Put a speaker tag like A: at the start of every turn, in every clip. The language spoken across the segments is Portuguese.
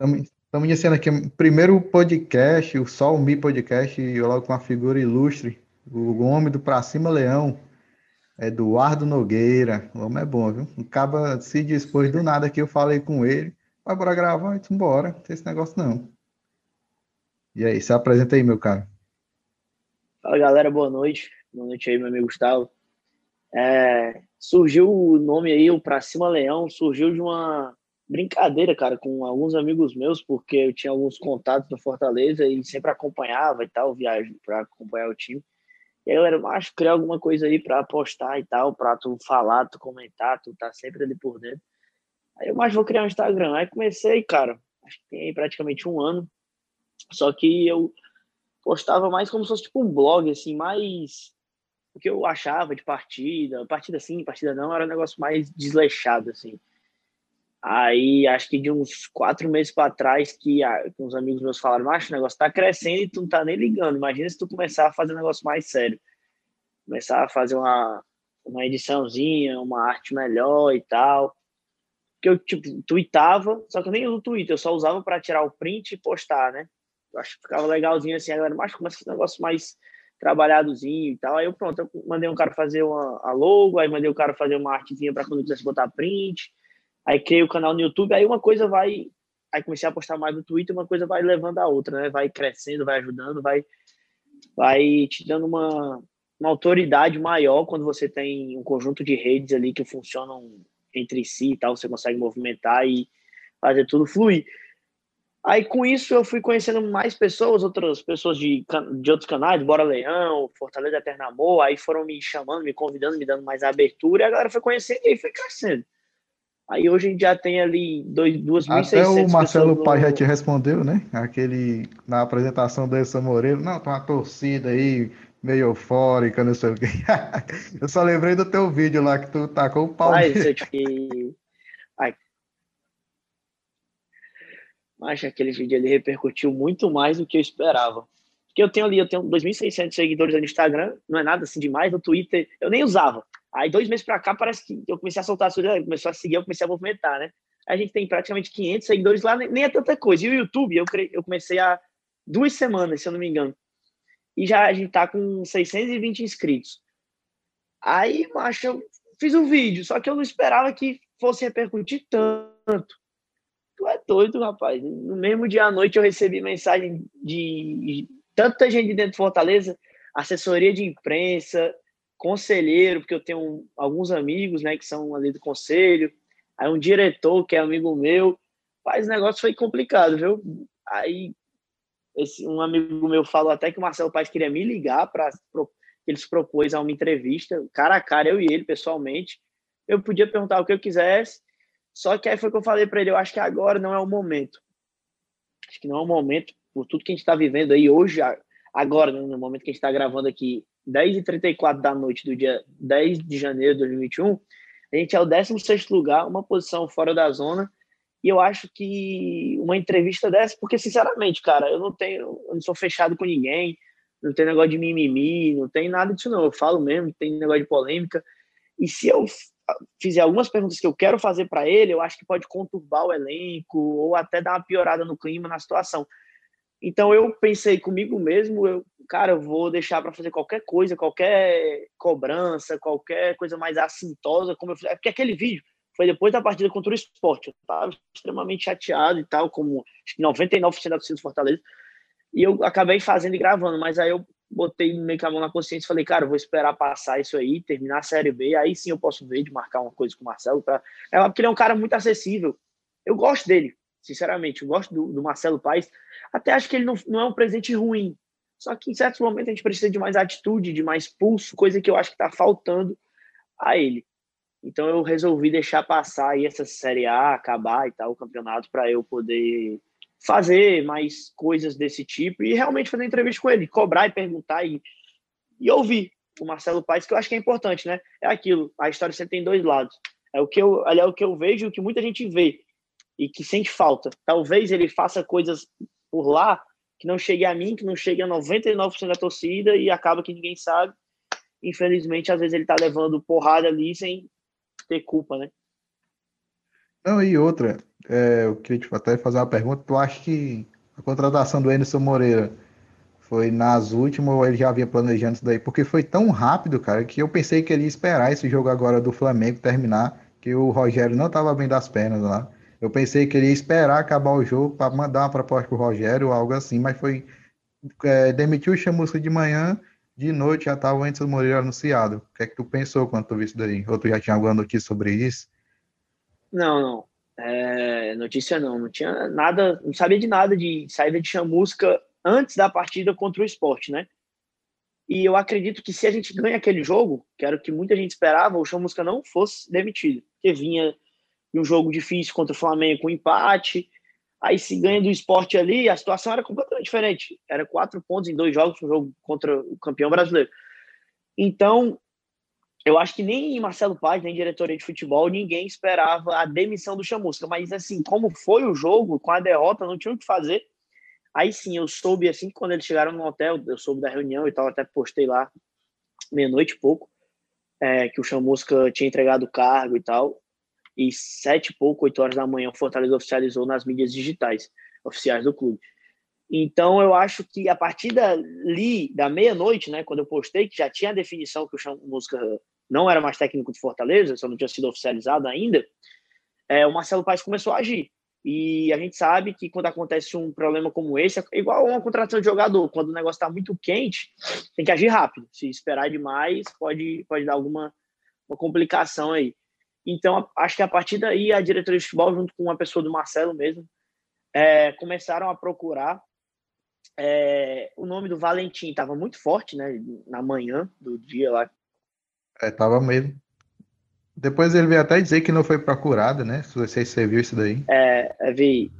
A: Estamos iniciando aqui o primeiro podcast, o Sol Mi Podcast, e eu logo com uma figura ilustre, o homem do Pra Cima Leão, Eduardo Nogueira. O homem é bom, viu? Acaba se dispôs do nada que eu falei com ele. Vai bora gravar? Então bora, não tem esse negócio não. E aí, se apresenta aí, meu cara.
B: Fala galera, boa noite. Boa noite aí, meu amigo Gustavo. É, surgiu o nome aí, o Pra Cima Leão, surgiu de uma brincadeira, cara, com alguns amigos meus, porque eu tinha alguns contatos no Fortaleza e sempre acompanhava e tal, viagem para acompanhar o time. E aí, galera, acho criar alguma coisa aí para postar e tal, para tu falar, tu comentar, tu tá sempre ali por dentro. Aí eu mais vou criar um Instagram. Aí comecei, cara, acho que tem praticamente um ano. Só que eu postava mais como se fosse tipo um blog, assim, mais o que eu achava de partida, partida sim, partida não, era um negócio mais desleixado, assim. Aí, acho que de uns quatro meses para trás, que, ah, uns amigos meus falaram, macho, o negócio tá crescendo e tu não tá nem ligando. Imagina se tu começar a fazer um negócio mais sério. Começar a fazer uma, uma ediçãozinha, uma arte melhor e tal. Que eu, tipo, tweetava, só que eu nem uso Twitter, eu só usava para tirar o print e postar, né? Eu acho que ficava legalzinho assim, a galera, mas começa esse negócio mais trabalhadozinho e tal. Aí eu, pronto, eu mandei um cara fazer uma, a logo, aí mandei o cara fazer uma artezinha para quando quisesse botar print Aí criei o canal no YouTube, aí uma coisa vai. Aí comecei a postar mais no Twitter, uma coisa vai levando a outra, né? Vai crescendo, vai ajudando, vai, vai te dando uma, uma autoridade maior quando você tem um conjunto de redes ali que funcionam entre si e tal, você consegue movimentar e fazer tudo fluir. Aí com isso eu fui conhecendo mais pessoas, outras pessoas de, de outros canais, Bora Leão, Fortaleza Eterna Amor, aí foram me chamando, me convidando, me dando mais abertura, e a galera foi conhecendo e foi crescendo. Aí hoje a gente já tem ali 2.600
A: Até o Marcelo Pai já te respondeu, né? Aquele, na apresentação do Edson Moreira, não, tem uma torcida aí meio eufórica, não sei o quê. eu só lembrei do teu vídeo lá que tu com o Palmeiras.
B: Mas, eu Ai. Mas aquele vídeo ali repercutiu muito mais do que eu esperava. Porque eu tenho ali, eu tenho 2.600 seguidores no Instagram, não é nada assim demais, no Twitter eu nem usava. Aí, dois meses para cá, parece que eu comecei a soltar as coisas, começou a seguir, eu comecei a movimentar, né? A gente tem praticamente 500 seguidores lá, nem é tanta coisa. E o YouTube, eu, cre... eu comecei há duas semanas, se eu não me engano. E já a gente tá com 620 inscritos. Aí, macho, eu fiz um vídeo, só que eu não esperava que fosse repercutir tanto. Tu é doido, rapaz. No mesmo dia à noite eu recebi mensagem de tanta gente dentro de Fortaleza, assessoria de imprensa, conselheiro, porque eu tenho alguns amigos, né, que são ali do conselho, aí um diretor que é amigo meu, mas o negócio foi complicado, viu? Aí esse, um amigo meu falou até que o Marcelo Paz queria me ligar para ele se propôs a uma entrevista, cara a cara, eu e ele pessoalmente. Eu podia perguntar o que eu quisesse, só que aí foi que eu falei para ele, eu acho que agora não é o momento. Acho que não é o momento, por tudo que a gente está vivendo aí hoje, agora, no momento que a gente está gravando aqui, 10h34 da noite do dia 10 de janeiro de 2021, a gente é o 16 lugar, uma posição fora da zona. E eu acho que uma entrevista dessa, porque sinceramente, cara, eu não tenho, eu não sou fechado com ninguém, não tem negócio de mimimi, não tem nada disso não. Eu falo mesmo, tem negócio de polêmica. E se eu fizer algumas perguntas que eu quero fazer para ele, eu acho que pode conturbar o elenco ou até dar uma piorada no clima, na situação. Então eu pensei comigo mesmo, eu, cara, eu vou deixar para fazer qualquer coisa, qualquer cobrança, qualquer coisa mais assintosa, como eu falei, é porque aquele vídeo foi depois da partida contra o esporte. Eu estava extremamente chateado e tal, como 99% da torcida do Fortaleza. E eu acabei fazendo e gravando, mas aí eu botei meio que a mão na consciência e falei, cara, vou esperar passar isso aí, terminar a Série B, aí sim eu posso ver de marcar uma coisa com o Marcelo. Pra... É, porque ele é um cara muito acessível. Eu gosto dele, sinceramente. Eu gosto do, do Marcelo Paes. Até acho que ele não, não é um presente ruim. Só que em certos momentos a gente precisa de mais atitude, de mais pulso, coisa que eu acho que está faltando a ele. Então eu resolvi deixar passar aí essa Série A, acabar e tal, o campeonato, para eu poder fazer mais coisas desse tipo e realmente fazer entrevista com ele, cobrar e perguntar e, e ouvir o Marcelo Paes, que eu acho que é importante, né? É aquilo, a história sempre tem dois lados. É o que eu, é o que eu vejo, o que muita gente vê e que sente falta. Talvez ele faça coisas por lá que não chegue a mim, que não chegue a 99% da torcida e acaba que ninguém sabe. Infelizmente, às vezes ele tá levando porrada ali sem ter culpa, né?
A: Não, e outra, é, eu queria te até fazer uma pergunta. Tu acha que a contratação do Anderson Moreira foi nas últimas ou ele já havia planejando isso daí? Porque foi tão rápido, cara, que eu pensei que ele ia esperar esse jogo agora do Flamengo terminar, que o Rogério não estava bem das pernas lá. Eu pensei que ele ia esperar acabar o jogo para mandar uma proposta pro Rogério ou algo assim, mas foi é, demitiu o Chamusca de manhã, de noite já estava o Anderson Moreira anunciado. O que é que tu pensou quando tu viu isso daí? Ou tu já tinha alguma notícia sobre isso?
B: Não, não. É, notícia não, não tinha nada, não sabia de nada de saída de chamusca antes da partida contra o esporte, né? E eu acredito que se a gente ganha aquele jogo, que era o que muita gente esperava, o chamusca não fosse demitido, porque vinha de um jogo difícil contra o Flamengo com empate, aí se ganha do esporte ali, a situação era completamente diferente. Era quatro pontos em dois jogos, um jogo contra o campeão brasileiro. Então, eu acho que nem Marcelo Paz, nem diretoria de futebol, ninguém esperava a demissão do Chamusca. Mas, assim, como foi o jogo, com a derrota, não tinha o que fazer. Aí sim, eu soube, assim, quando eles chegaram no hotel, eu soube da reunião e tal, até postei lá, meia-noite e pouco, é, que o Chamusca tinha entregado o cargo e tal. E sete e pouco, oito horas da manhã, o Fortaleza oficializou nas mídias digitais oficiais do clube. Então, eu acho que a partir dali, da meia-noite, né, quando eu postei, que já tinha a definição que o Chamusca não era mais técnico de Fortaleza, só não tinha sido oficializado ainda, é, o Marcelo Paes começou a agir. E a gente sabe que quando acontece um problema como esse, é igual uma contratação de jogador, quando o negócio está muito quente, tem que agir rápido. Se esperar demais, pode, pode dar alguma uma complicação aí. Então, acho que a partir daí, a diretoria de futebol, junto com uma pessoa do Marcelo mesmo, é, começaram a procurar é, o nome do Valentim estava muito forte, né? Na manhã do dia lá.
A: É, tava mesmo. Depois ele veio até dizer que não foi procurado, né? Se você, você viu isso daí.
B: É, é vi.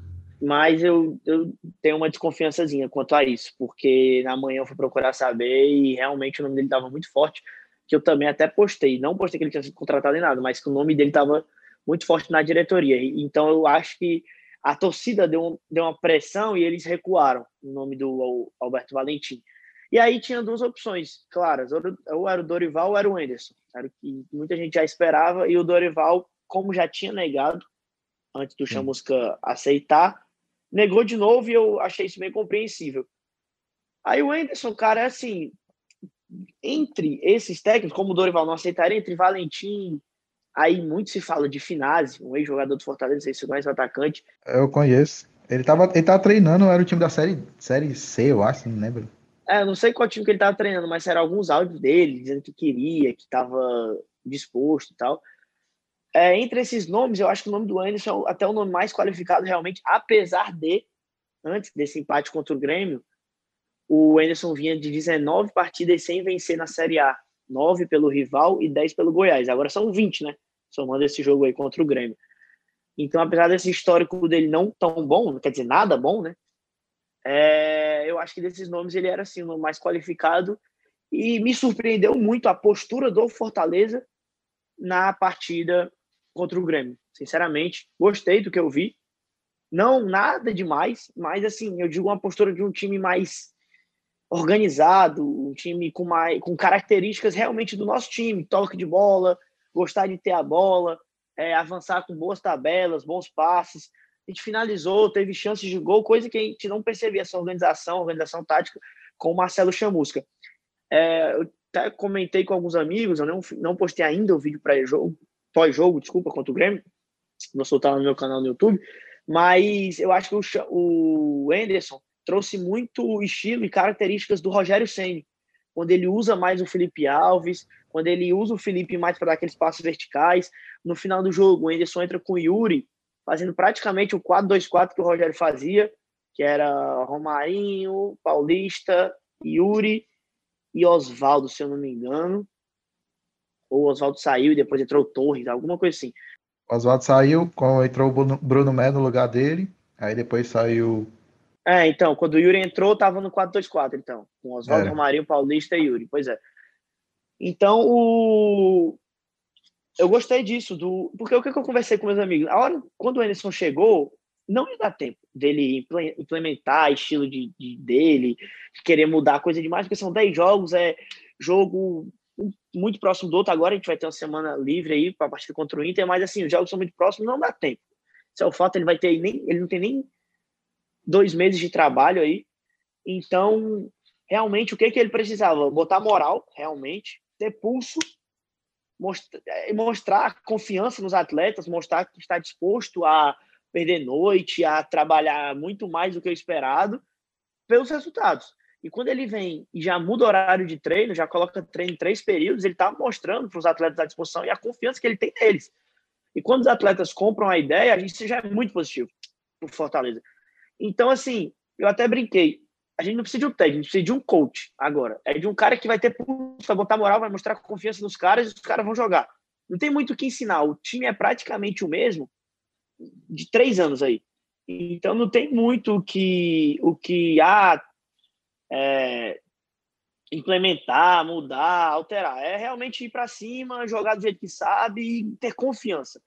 B: Mas eu, eu tenho uma desconfiançazinha quanto a isso, porque na manhã eu fui procurar saber e realmente o nome dele estava muito forte, que eu também até postei. Não postei que ele tinha sido contratado em nada, mas que o nome dele estava muito forte na diretoria. Então eu acho que a torcida deu, deu uma pressão e eles recuaram no nome do Alberto Valentim. E aí tinha duas opções claras, ou era o Dorival ou era o Anderson. Era o que muita gente já esperava, e o Dorival, como já tinha negado, antes do Chamusca aceitar, negou de novo e eu achei isso bem compreensível. Aí o Anderson, cara, é assim, entre esses técnicos, como o Dorival não aceitaria, entre Valentim, Aí muito se fala de Finazzi, um ex-jogador do Fortaleza, esse mais atacante.
A: Eu conheço. Ele tava, ele tava treinando, era o time da série, série C, eu acho, não lembro.
B: É, não sei qual time que ele tava treinando, mas eram alguns áudios dele, dizendo que queria, que estava disposto e tal. É, entre esses nomes, eu acho que o nome do Anderson é até o nome mais qualificado realmente, apesar de, antes desse empate contra o Grêmio, o Anderson vinha de 19 partidas sem vencer na Série A. 9 pelo rival e 10 pelo Goiás. Agora são 20, né? Somando esse jogo aí contra o Grêmio. Então, apesar desse histórico dele não tão bom, não quer dizer nada bom, né? É, eu acho que desses nomes ele era assim o mais qualificado e me surpreendeu muito a postura do Fortaleza na partida contra o Grêmio. Sinceramente, gostei do que eu vi. Não nada demais, mas assim, eu digo uma postura de um time mais organizado, um time com, mais, com características realmente do nosso time, toque de bola, gostar de ter a bola, é, avançar com boas tabelas, bons passes. A gente finalizou, teve chances de gol, coisa que a gente não percebia essa organização, organização tática com o Marcelo Chamusca. É, eu até comentei com alguns amigos, eu não, não postei ainda o vídeo para jogo, pós-jogo, desculpa, contra o Grêmio, vou soltar no meu canal no YouTube, mas eu acho que o, o Anderson trouxe muito estilo e características do Rogério Ceni, quando ele usa mais o Felipe Alves, quando ele usa o Felipe mais para dar aqueles passos verticais. No final do jogo, o Anderson entra com o Yuri, fazendo praticamente o 4-2-4 que o Rogério fazia, que era Romarinho, Paulista, Yuri e Oswaldo, se eu não me engano. Ou o Oswaldo saiu e depois entrou o Torres, alguma coisa assim.
A: Oswaldo saiu, entrou o Bruno Mé no lugar dele, aí depois saiu
B: é, então, quando o Yuri entrou, tava no 4-2-4, então, com Oswaldo, é. Romarinho, Paulista e Yuri, pois é. Então, o... eu gostei disso, do... porque o que eu conversei com meus amigos? A hora, quando o Anderson chegou, não ia dar tempo dele implementar estilo de, de dele, de querer mudar coisa demais, porque são 10 jogos, é jogo muito próximo do outro. Agora a gente vai ter uma semana livre aí para a partida contra o Inter, mas assim, os jogos são muito próximos, não dá tempo. Se é o fato, ele vai ter nem, ele não tem nem dois meses de trabalho aí. Então, realmente, o que, que ele precisava? Botar moral, realmente, ter pulso, mostrar, é, mostrar confiança nos atletas, mostrar que está disposto a perder noite, a trabalhar muito mais do que o esperado, pelos resultados. E quando ele vem e já muda o horário de treino, já coloca treino em três períodos, ele está mostrando para os atletas à disposição e a confiança que ele tem neles. E quando os atletas compram a ideia, a gente já é muito positivo para Fortaleza. Então, assim, eu até brinquei. A gente não precisa de um técnico, a gente precisa de um coach agora. É de um cara que vai ter pulso, vai botar moral, vai mostrar confiança nos caras e os caras vão jogar. Não tem muito o que ensinar. O time é praticamente o mesmo de três anos aí. Então não tem muito o que, o que ah, é, implementar, mudar, alterar. É realmente ir para cima, jogar do jeito que sabe e ter confiança.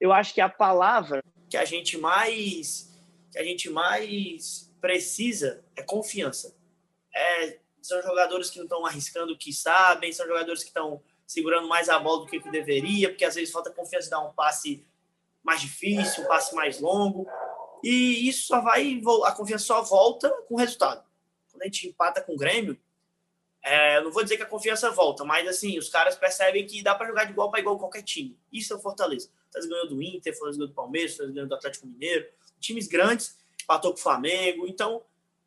B: Eu acho que a palavra que a gente mais que a gente mais precisa é confiança. É, são jogadores que não estão arriscando o que sabem, são jogadores que estão segurando mais a bola do que, que deveria, porque às vezes falta confiança de dar um passe mais difícil, um passe mais longo. E isso só vai, a confiança só volta com o resultado. Quando a gente empata com o Grêmio, é, eu não vou dizer que a confiança volta, mas assim, os caras percebem que dá para jogar de igual para igual qualquer time. Isso é o Fortaleza. Fortaleza ganhou do Inter, Fortaleza ganhou do Palmeiras, Fortaleza ganhou do Atlético Mineiro. Times grandes, empatou com o Flamengo. Então,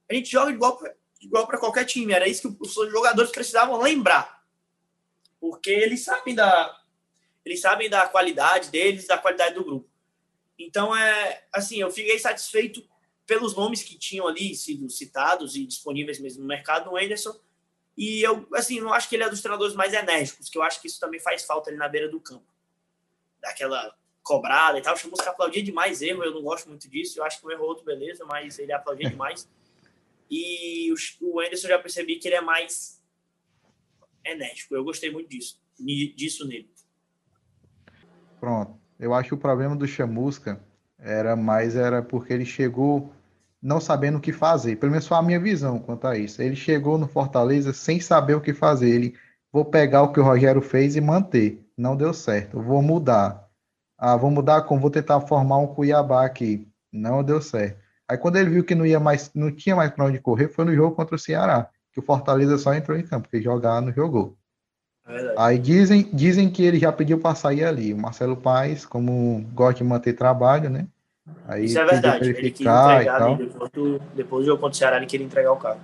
B: a gente joga de igual para igual qualquer time. Era isso que os jogadores precisavam lembrar. Porque eles sabem da, eles sabem da qualidade deles, da qualidade do grupo. Então, é assim, eu fiquei satisfeito pelos nomes que tinham ali sido citados e disponíveis mesmo no mercado no Anderson e eu, assim, não acho que ele é dos treinadores mais enérgicos, que eu acho que isso também faz falta ali na beira do campo. Daquela cobrada e tal. O que aplaudia demais erro, eu não gosto muito disso. Eu acho que um erro outro, beleza, mas ele aplaudia demais. E o, o Anderson já percebi que ele é mais enérgico. Eu gostei muito disso, disso nele.
A: Pronto. Eu acho que o problema do Chamusca era mais era porque ele chegou não sabendo o que fazer. Pelo menos foi a minha visão quanto a isso. Ele chegou no Fortaleza sem saber o que fazer. Ele, vou pegar o que o Rogério fez e manter. Não deu certo. vou mudar. Ah, vou mudar como? Vou tentar formar um Cuiabá aqui. Não deu certo. Aí quando ele viu que não ia mais, não tinha mais para onde correr, foi no jogo contra o Ceará, que o Fortaleza só entrou em campo, porque jogar não jogou. É Aí dizem, dizem que ele já pediu para sair ali. O Marcelo Paes, como gosta de manter trabalho, né?
B: Aí Isso é verdade. Ele queria entregar depois, do, depois do jogo contra o Ceará, ele queria entregar o carro.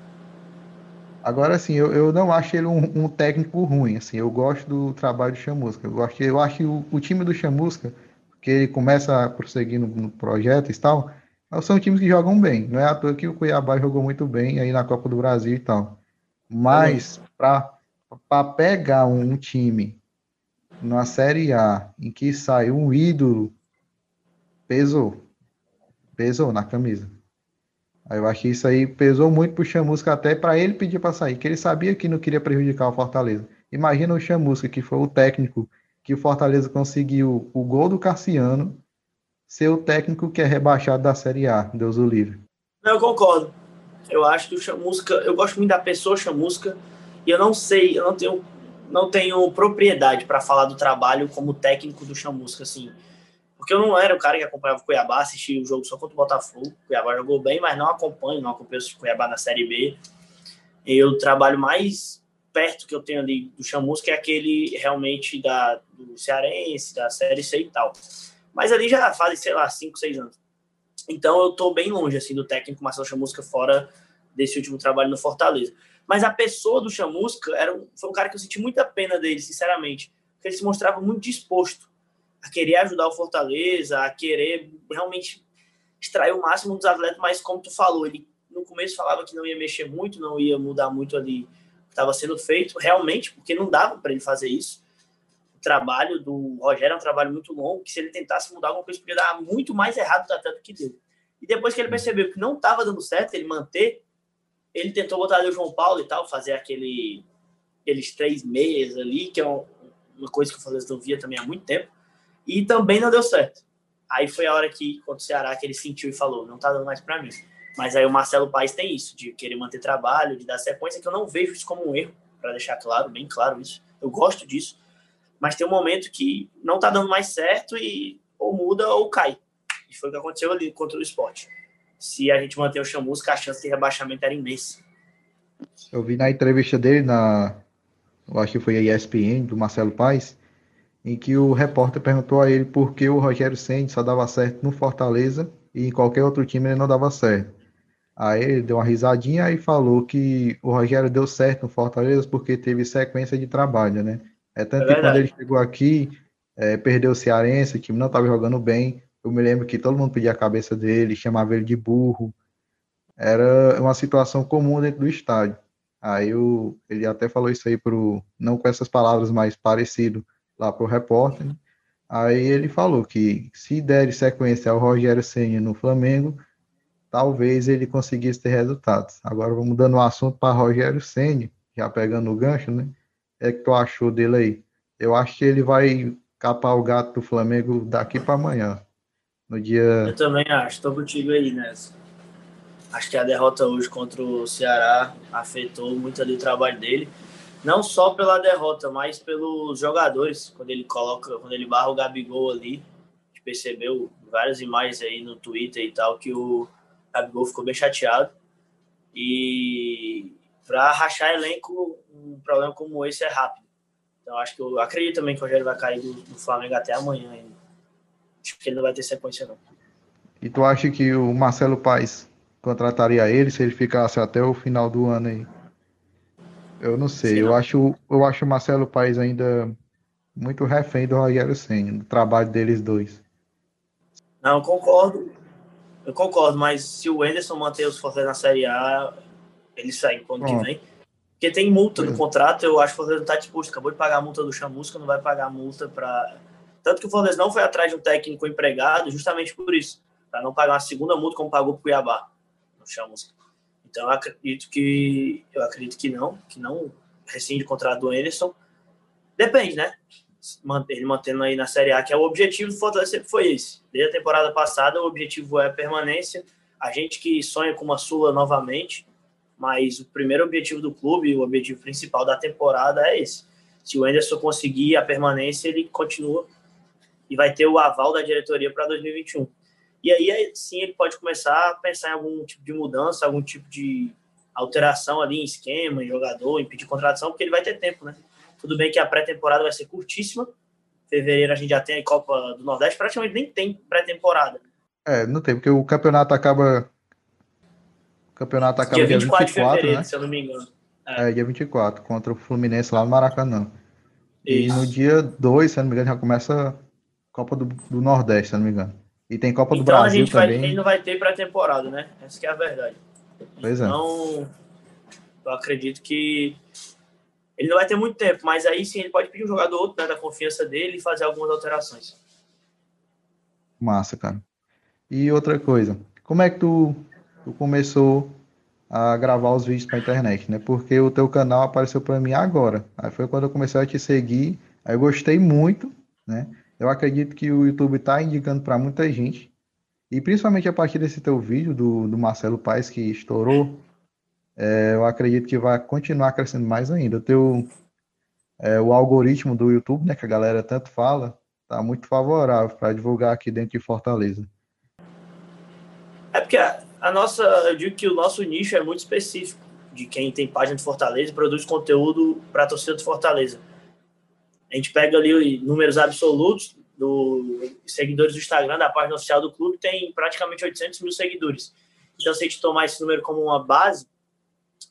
A: Agora, assim, eu, eu não acho ele um, um, técnico ruim, assim, eu gosto do trabalho do Chamusca. Eu, gosto, eu acho que o, o time do Chamusca, que ele começa a prosseguir no, no projeto e tal, são times que jogam bem. Não é à toa que o Cuiabá jogou muito bem aí na Copa do Brasil e tal. Mas, para pegar um, um time na Série A em que sai um ídolo, pesou pesou na camisa. Aí eu acho que isso aí pesou muito pro Chamusca até para ele pedir para sair, que ele sabia que não queria prejudicar o Fortaleza. Imagina o Chamusca, que foi o técnico que o Fortaleza conseguiu o gol do Cassiano, ser o técnico que é rebaixado da Série A, Deus o livre.
B: Não, eu concordo. Eu acho que o Chamusca, eu gosto muito da pessoa Chamusca, e eu não sei, eu não tenho, não tenho propriedade para falar do trabalho como técnico do Chamusca, assim. Porque eu não era o cara que acompanhava o Cuiabá, assistia o jogo só contra o Botafogo. O Cuiabá jogou bem, mas não acompanho, não acompanho o Cuiabá na Série B. Eu trabalho mais perto que eu tenho ali do Chamus, é aquele realmente da, do Cearense, da Série C e tal. Mas ali já fazem, sei lá, 5, 6 anos. Então eu tô bem longe, assim, do técnico Marcelo Chamusca fora desse último trabalho no Fortaleza. Mas a pessoa do Chamusca era um, foi um cara que eu senti muita pena dele, sinceramente. Porque ele se mostrava muito disposto a querer ajudar o Fortaleza, a querer realmente extrair o máximo dos atletas, mas como tu falou, ele no começo falava que não ia mexer muito, não ia mudar muito ali estava sendo feito, realmente, porque não dava para ele fazer isso. O trabalho do Rogério é um trabalho muito longo, que se ele tentasse mudar alguma coisa, podia dar muito mais errado até do que deu. E depois que ele percebeu que não estava dando certo ele manter, ele tentou botar o João Paulo e tal, fazer aquele, aqueles três meias ali, que é uma coisa que o Fortaleza não via também há muito tempo e também não deu certo. Aí foi a hora que, contra o Ceará, que ele sentiu e falou: não tá dando mais para mim. Mas aí o Marcelo Paes tem isso, de querer manter trabalho, de dar sequência, que eu não vejo isso como um erro, para deixar claro, bem claro isso. Eu gosto disso. Mas tem um momento que não tá dando mais certo e ou muda ou cai. E foi o que aconteceu ali contra o esporte. Se a gente manter o Chamusca, a chance de rebaixamento era imensa.
A: Eu vi na entrevista dele, na, eu acho que foi a ESPN, do Marcelo Paes, em que o repórter perguntou a ele por que o Rogério Senna só dava certo no Fortaleza e em qualquer outro time ele não dava certo. Aí ele deu uma risadinha e falou que o Rogério deu certo no Fortaleza porque teve sequência de trabalho, né? É tanto é que quando ele chegou aqui, é, perdeu o Cearense, o time não estava jogando bem. Eu me lembro que todo mundo pedia a cabeça dele, chamava ele de burro. Era uma situação comum dentro do estádio. Aí o, ele até falou isso aí pro, não com essas palavras, mas parecido lá pro repórter. Né? Aí ele falou que se der sequência ao Rogério Senna no Flamengo, talvez ele conseguisse ter resultados. Agora vamos dando o assunto para Rogério Senna, já pegando o gancho, né? é que tu achou dele aí? Eu acho que ele vai capar o gato do Flamengo daqui para amanhã. No dia.
B: Eu também acho, estou contigo aí nessa. Acho que a derrota hoje contra o Ceará afetou muito ali o trabalho dele. Não só pela derrota, mas pelos jogadores. Quando ele coloca, quando ele barra o Gabigol ali, a gente percebeu várias imagens aí no Twitter e tal, que o Gabigol ficou bem chateado. E para rachar elenco, um problema como esse é rápido. Então acho que eu acredito também que o Rogério vai cair do, do Flamengo até amanhã ainda. Acho que ele não vai ter sequência não.
A: E tu acha que o Marcelo Paes contrataria ele se ele ficasse até o final do ano aí? Eu não sei, Sim, eu não. acho eu acho o Marcelo Paes ainda muito refém do Rogério Senna, do trabalho deles dois.
B: Não, concordo. Eu concordo, mas se o Enderson manter os Fortaleza na Série A, ele sai quando que vem. Porque tem multa no contrato, eu acho que o Fortaleza não está disposto. Acabou de pagar a multa do Chamusca, não vai pagar a multa para. Tanto que o Fortaleza não foi atrás de um técnico empregado, justamente por isso. Para não pagar uma segunda multa como pagou para o Cuiabá, no Chamusca. Então eu acredito que. Eu acredito que não, que não rescinde o contrato do Anderson. Depende, né? Ele mantendo aí na Série A, que é o objetivo do Fortaleza sempre foi esse. Desde a temporada passada, o objetivo é a permanência. A gente que sonha com uma Sula novamente, mas o primeiro objetivo do clube, o objetivo principal da temporada é esse. Se o Anderson conseguir a permanência, ele continua e vai ter o aval da diretoria para 2021. E aí, sim, ele pode começar a pensar em algum tipo de mudança, algum tipo de alteração ali em esquema, em jogador, em pedir contratação, porque ele vai ter tempo, né? Tudo bem que a pré-temporada vai ser curtíssima. Fevereiro a gente já tem a Copa do Nordeste, praticamente nem tem pré-temporada.
A: É, não tem, porque o campeonato acaba campeonato acaba dia 24, dia 24 né?
B: se eu não me engano. É.
A: é, dia 24, contra o Fluminense lá no Maracanã. Isso. E no dia 2, se eu não me engano, já começa a Copa do, do Nordeste, se eu não me engano. E tem Copa então, do Brasil
B: a
A: também.
B: Vai, ele não vai ter pré-temporada, né? Essa é a verdade.
A: Pois
B: é. então, é. eu acredito que ele não vai ter muito tempo, mas aí sim ele pode pedir um jogador outro, né, da confiança dele e fazer algumas alterações.
A: Massa, cara. E outra coisa, como é que tu tu começou a gravar os vídeos para internet, né? Porque o teu canal apareceu para mim agora. Aí foi quando eu comecei a te seguir. Aí eu gostei muito, né? Eu acredito que o YouTube está indicando para muita gente. E principalmente a partir desse teu vídeo do, do Marcelo Paes que estourou, é, eu acredito que vai continuar crescendo mais ainda. O teu é, o algoritmo do YouTube, né, que a galera tanto fala, tá muito favorável para divulgar aqui dentro de Fortaleza.
B: É porque a nossa, eu digo que o nosso nicho é muito específico de quem tem página de Fortaleza e produz conteúdo para a torcida de Fortaleza. A gente pega ali números absolutos do seguidores do Instagram, da página oficial do clube, tem praticamente 800 mil seguidores. Então, se a gente tomar esse número como uma base,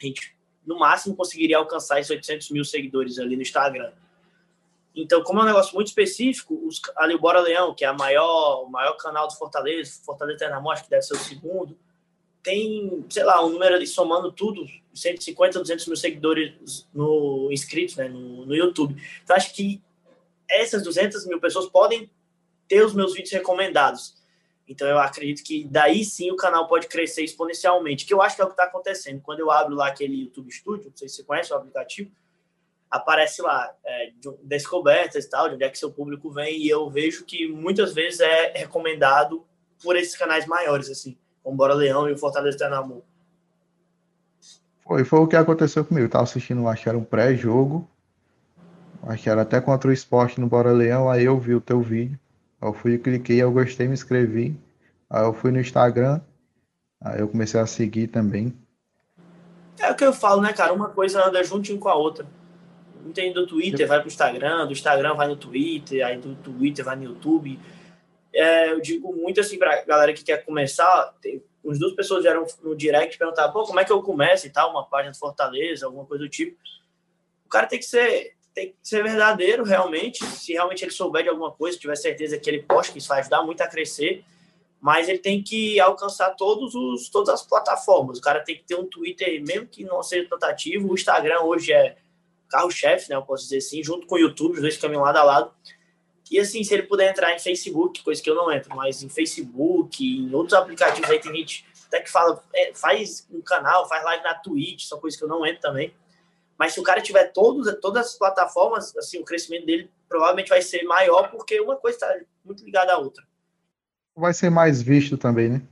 B: a gente, no máximo, conseguiria alcançar esses 800 mil seguidores ali no Instagram. Então, como é um negócio muito específico, os, ali o Bora Leão, que é a maior, o maior canal do Fortaleza, Fortaleza Eternamor, acho que deve ser o segundo, tem, sei lá, um número ali somando tudo, 150, 200 mil seguidores no, inscritos né, no, no YouTube. Então, acho que essas 200 mil pessoas podem ter os meus vídeos recomendados. Então, eu acredito que daí sim o canal pode crescer exponencialmente, que eu acho que é o que está acontecendo. Quando eu abro lá aquele YouTube Studio, não sei se você conhece o aplicativo, aparece lá é, de descobertas e tal, de onde é que seu público vem, e eu vejo que muitas vezes é recomendado por esses canais maiores, assim com o Bora Leão e o Fortaleza Eternamor.
A: Foi, foi o que aconteceu comigo. Eu tava assistindo, acho que era um pré-jogo. Acho que era até contra o esporte no Bora Leão. Aí eu vi o teu vídeo. Eu fui, cliquei, eu gostei, me inscrevi. Aí eu fui no Instagram, aí eu comecei a seguir também.
B: É o que eu falo, né, cara? Uma coisa anda juntinho com a outra. Entende do Twitter, vai pro Instagram, do Instagram vai no Twitter, aí do Twitter vai no YouTube. É, eu digo muito assim pra galera que quer começar, tem, uns duas pessoas vieram no direct perguntar, pô, como é que eu começo e tal, uma página de Fortaleza, alguma coisa do tipo. O cara tem que ser tem que ser verdadeiro realmente, se realmente ele souber de alguma coisa, tiver certeza que ele posta, que isso vai ajudar muito a crescer, mas ele tem que alcançar todos os, todas as plataformas. O cara tem que ter um Twitter, mesmo que não seja tanto ativo. O Instagram hoje é carro-chefe, né? Eu posso dizer assim, junto com o YouTube, os dois caminham lado a lado. E assim, se ele puder entrar em Facebook, coisa que eu não entro, mas em Facebook, em outros aplicativos aí tem gente até que fala, é, faz um canal, faz live na Twitch, são coisas que eu não entro também. Mas se o cara tiver todos, todas as plataformas, assim, o crescimento dele provavelmente vai ser maior, porque uma coisa está muito ligada à outra
A: vai ser mais visto também, né?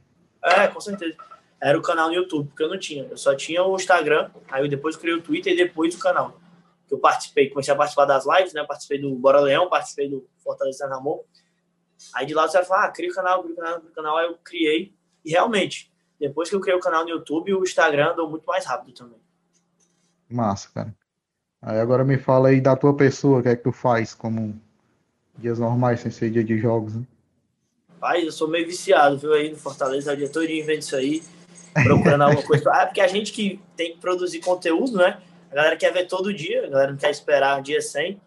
B: É, com certeza. Era o canal no YouTube, porque eu não tinha. Eu só tinha o Instagram, aí eu depois criei o Twitter e depois o canal. Que eu participei, comecei a participar das lives, né? Participei do Bora Leão, participei do Fortaleza Amor. Aí de lá você vai falar, ah, cria o canal, cria o canal, cria o canal. Aí eu criei. E realmente, depois que eu criei o canal no YouTube, o Instagram andou muito mais rápido também.
A: Massa, cara. Aí agora me fala aí da tua pessoa, o que é que tu faz como dias normais, sem ser dia de jogos, né?
B: Pai, eu sou meio viciado, viu, aí no Fortaleza, o dia todo invento isso aí, procurando alguma coisa. Ah, porque a gente que tem que produzir conteúdo, né? A galera quer ver todo dia, a galera não quer esperar um dia sem.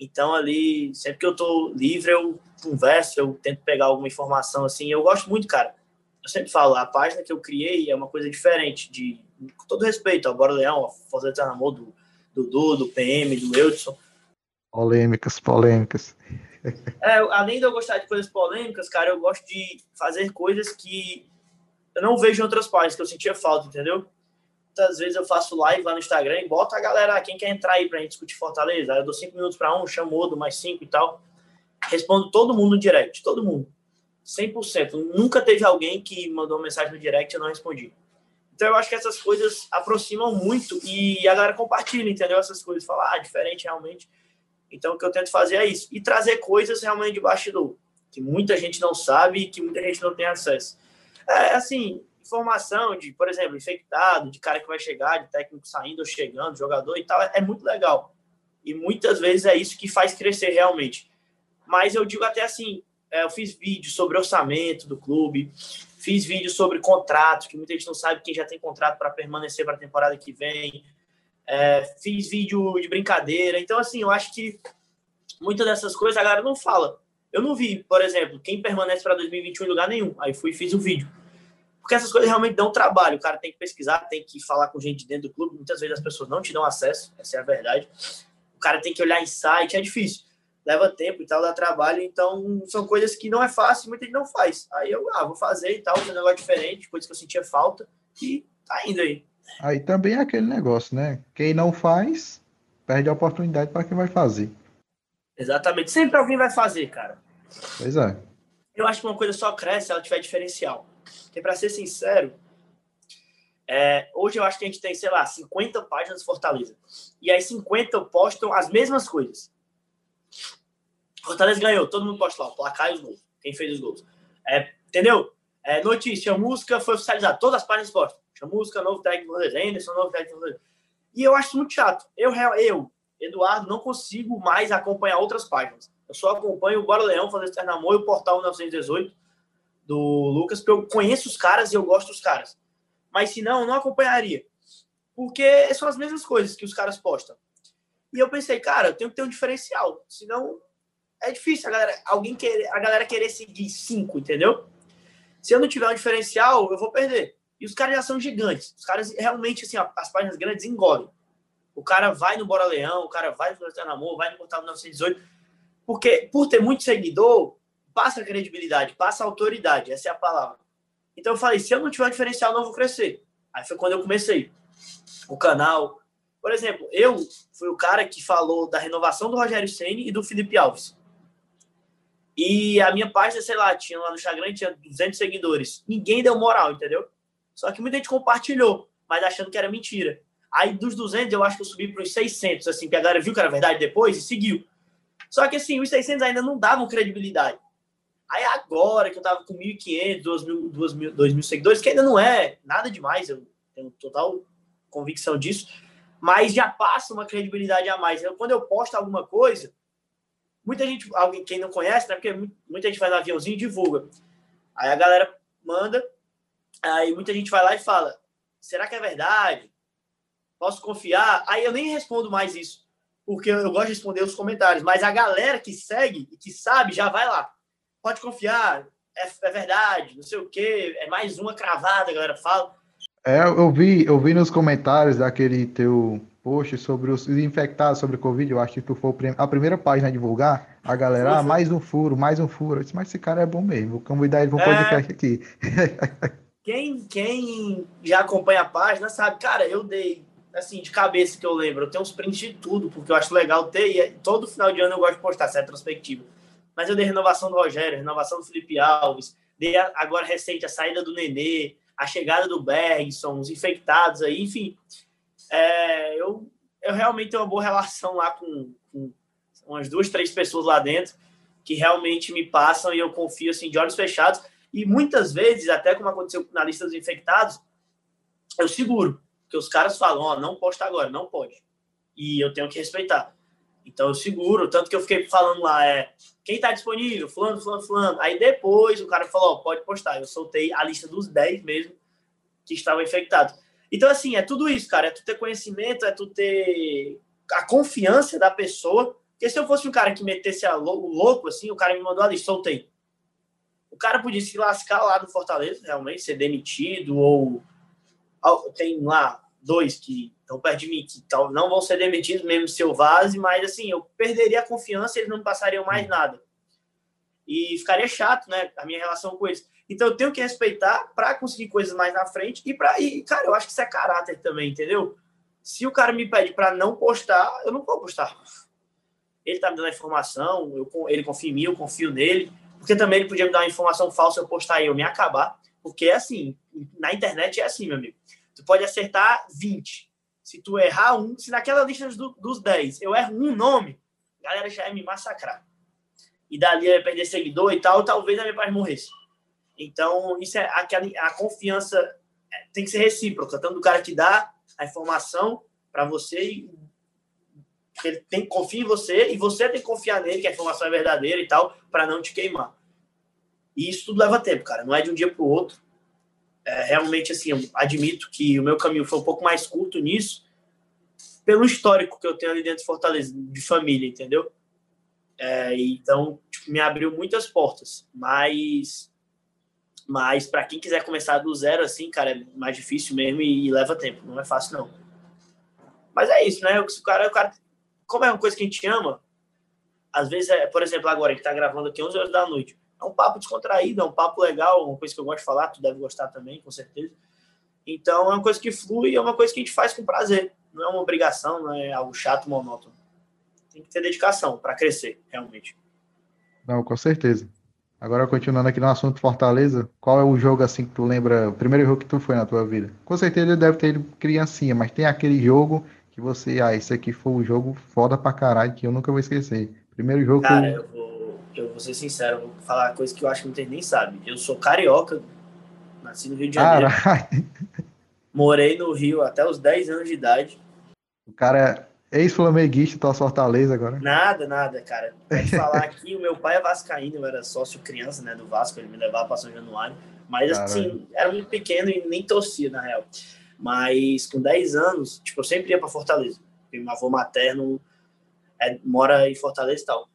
B: Então, ali, sempre que eu tô livre, eu converso, eu tento pegar alguma informação assim. Eu gosto muito, cara. Eu sempre falo, a página que eu criei é uma coisa diferente, de com todo respeito ao Bora Leão, ao Fortaleza Namor, do Dudu, do PM, do Eudson.
A: Polêmicas, polêmicas.
B: É, além de eu gostar de coisas polêmicas, cara, eu gosto de fazer coisas que eu não vejo em outras páginas, que eu sentia falta, entendeu? Muitas vezes eu faço live lá no Instagram e boto a galera, quem quer entrar aí pra gente discutir Fortaleza. Eu dou cinco minutos para um, chamo outro, mais cinco e tal. Respondo todo mundo no direct, todo mundo. 100%. Nunca teve alguém que mandou uma mensagem no direct e eu não respondi. Então eu acho que essas coisas aproximam muito e a galera compartilha, entendeu? Essas coisas, fala, ah, diferente realmente. Então, o que eu tento fazer é isso. E trazer coisas realmente de bastidor, que muita gente não sabe e que muita gente não tem acesso. É, assim, informação de, por exemplo, infectado, de cara que vai chegar, de técnico saindo ou chegando, jogador e tal, é muito legal. E muitas vezes é isso que faz crescer realmente. Mas eu digo até assim, é, eu fiz vídeo sobre orçamento do clube, fiz vídeo sobre contrato, que muita gente não sabe quem já tem contrato para permanecer para a temporada que vem, é, fiz vídeo de brincadeira. Então, assim, eu acho que muitas dessas coisas a galera não fala. Eu não vi, por exemplo, quem permanece para 2021 em lugar nenhum. Aí fui e fiz o vídeo. Porque essas coisas realmente dão trabalho. O cara tem que pesquisar, tem que falar com gente dentro do clube. Muitas vezes as pessoas não te dão acesso, essa é a verdade. O cara tem que olhar em site, é difícil. Leva tempo e tal, dá trabalho. Então, são coisas que não é fácil, muita gente não faz. Aí eu, ah, vou fazer e tal, um negócio diferente, coisas que eu sentia falta, e tá indo aí.
A: Aí também é aquele negócio, né? Quem não faz, perde a oportunidade para quem vai fazer.
B: Exatamente. Sempre alguém vai fazer, cara.
A: Pois é.
B: Eu acho que uma coisa só cresce se ela tiver diferencial. Porque, para ser sincero, é, hoje eu acho que a gente tem, sei lá, 50 páginas de Fortaleza. E aí 50 postam as mesmas coisas. Fortaleza ganhou, todo mundo posta lá, o placar e os gols. Quem fez os gols. É, entendeu? É, notícia, música foi oficializada. Todas as páginas postam música novo técnico do Henderson, novo técnico do E eu acho muito chato. Eu, eu, Eduardo, não consigo mais acompanhar outras páginas. Eu só acompanho o Bora Leão, Fazer Externo Amor e o Portal 1918 do Lucas, porque eu conheço os caras e eu gosto dos caras. Mas se não, eu não acompanharia. Porque são as mesmas coisas que os caras postam. E eu pensei, cara, eu tenho que ter um diferencial. Senão é difícil a galera, alguém querer, a galera querer seguir cinco, entendeu? Se eu não tiver um diferencial, eu vou perder. E os caras já são gigantes. Os caras realmente, assim, as páginas grandes engolem. O cara vai no Bora Leão, o cara vai no Floresta Amor, vai no Portal 918. Porque, por ter muito seguidor, passa credibilidade, passa autoridade. Essa é a palavra. Então eu falei, se eu não tiver um diferencial, não vou crescer. Aí foi quando eu comecei. O canal. Por exemplo, eu fui o cara que falou da renovação do Rogério Ceni e do Felipe Alves. E a minha página, sei lá, tinha lá no Instagram, tinha 200 seguidores. Ninguém deu moral, entendeu? Só que muita gente compartilhou, mas achando que era mentira. Aí dos 200, eu acho que eu subi para os 600, assim, que a galera viu que era verdade depois e seguiu. Só que assim, os 600 ainda não davam credibilidade. Aí agora que eu tava com 1.500, 2.000, 2.000, 2.000 seguidores, que ainda não é nada demais, eu tenho total convicção disso, mas já passa uma credibilidade a mais. Eu, quando eu posto alguma coisa, muita gente, alguém quem não conhece, né, porque muita gente faz aviãozinho e divulga. Aí a galera manda, aí muita gente vai lá e fala: será que é verdade? Posso confiar? Aí eu nem respondo mais isso, porque eu gosto de responder os comentários, mas a galera que segue e que sabe já vai lá. Pode confiar, é, é verdade, não sei o quê, é mais uma cravada, a galera fala.
A: É, eu vi, eu vi nos comentários daquele teu post sobre os infectados sobre Covid, eu acho que tu foi a primeira página a divulgar, a galera, ah, mais um furo, mais um furo. Eu disse, mas esse cara é bom mesmo, vou convidar ele para um é... podcast aqui.
B: quem, quem já acompanha a página sabe, cara, eu dei, assim, de cabeça que eu lembro, eu tenho uns prints de tudo, porque eu acho legal ter, e é, todo final de ano eu gosto de postar essa retrospectiva. Mas eu dei renovação do Rogério, renovação do Felipe Alves, dei agora recente a saída do Nenê, a chegada do Bergson, os infectados aí, enfim. É, eu, eu realmente tenho uma boa relação lá com, com umas duas, três pessoas lá dentro que realmente me passam e eu confio assim, de olhos fechados. E muitas vezes, até como aconteceu na lista dos infectados, eu seguro. Porque os caras falam, ó, oh, não posta agora, não pode. E eu tenho que respeitar. Então eu seguro, tanto que eu fiquei falando lá, é quem tá disponível, fulano, fulano, fulano. Aí depois o cara falou, ó, pode postar. Eu soltei a lista dos 10 mesmo que estavam infectados. Então, assim, é tudo isso, cara. É tu ter conhecimento, é tu ter a confiança da pessoa. Porque se eu fosse um cara que metesse a louco, louco assim, o cara me mandou ali, soltei. O cara podia se lascar lá do Fortaleza, realmente, ser demitido, ou tem lá dois que estão perto de mim, que não vão ser demitidos mesmo se eu vaze, mas assim, eu perderia a confiança e eles não passariam mais hum. nada. E ficaria chato, né, a minha relação com eles. Então eu tenho que respeitar para conseguir coisas mais na frente e para e cara, eu acho que isso é caráter também, entendeu? Se o cara me pede para não postar, eu não vou postar. Ele tá me dando a informação, eu, ele confia em mim, eu confio nele, porque também ele podia me dar uma informação falsa, eu postar e eu me acabar, porque é assim, na internet é assim, meu amigo. Tu pode acertar 20. Se tu errar um, se naquela lista dos, dos 10 eu erro um nome, a galera já ia me massacrar. E dali eu ia perder seguidor e tal, talvez a minha paz morresse. Então, isso é aquela a confiança é, tem que ser recíproca, tanto do cara que dá a informação para você ele tem que confiar em você e você tem que confiar nele que a informação é verdadeira e tal para não te queimar. E isso tudo leva tempo, cara. Não é de um dia para o outro. É, realmente, assim, eu admito que o meu caminho foi um pouco mais curto nisso, pelo histórico que eu tenho ali dentro de Fortaleza, de família, entendeu? É, então, tipo, me abriu muitas portas. Mas mas para quem quiser começar do zero, assim, cara, é mais difícil mesmo e, leva tempo. Não é fácil, não. Mas é isso, né? O cara, o cara, como é uma coisa que a gente ama, às vezes, é, por exemplo, agora que tá gravando aqui 11 horas da noite, é um papo descontraído, é um papo legal, uma coisa que eu gosto de falar, tu deve gostar também, com certeza. Então, é uma coisa que flui, é uma coisa que a gente faz com prazer. Não é uma obrigação, não é algo chato, monótono. Tem que ter dedicação para crescer, realmente.
A: Não, com certeza. Agora, continuando aqui no assunto Fortaleza, qual é o jogo assim que tu lembra, o primeiro jogo que tu foi na tua vida? Com certeza ele deve ter ido criancinha, mas tem aquele jogo que você, ah, esse aqui foi um jogo foda pra caralho que eu nunca vou esquecer. Primeiro jogo
B: Cara, eu... eu vou, eu vou ser sincero, vou falar uma coisa que eu acho que muita gente nem sabe. Eu sou carioca, nasci no Rio de Janeiro. Caralho. Morei no Rio até os 10 anos de idade.
A: O cara Ex-flamenguista, tua Fortaleza agora.
B: Nada, nada, cara. Pode falar aqui, o meu pai é vascaíno, eu era sócio criança, né, do Vasco, ele me levava para São Januário. Mas, Caralho. assim, era muito pequeno e nem torcia, na real. Mas, com 10 anos, tipo, eu sempre ia para Fortaleza. Meu avô materno é, mora em Fortaleza e tal.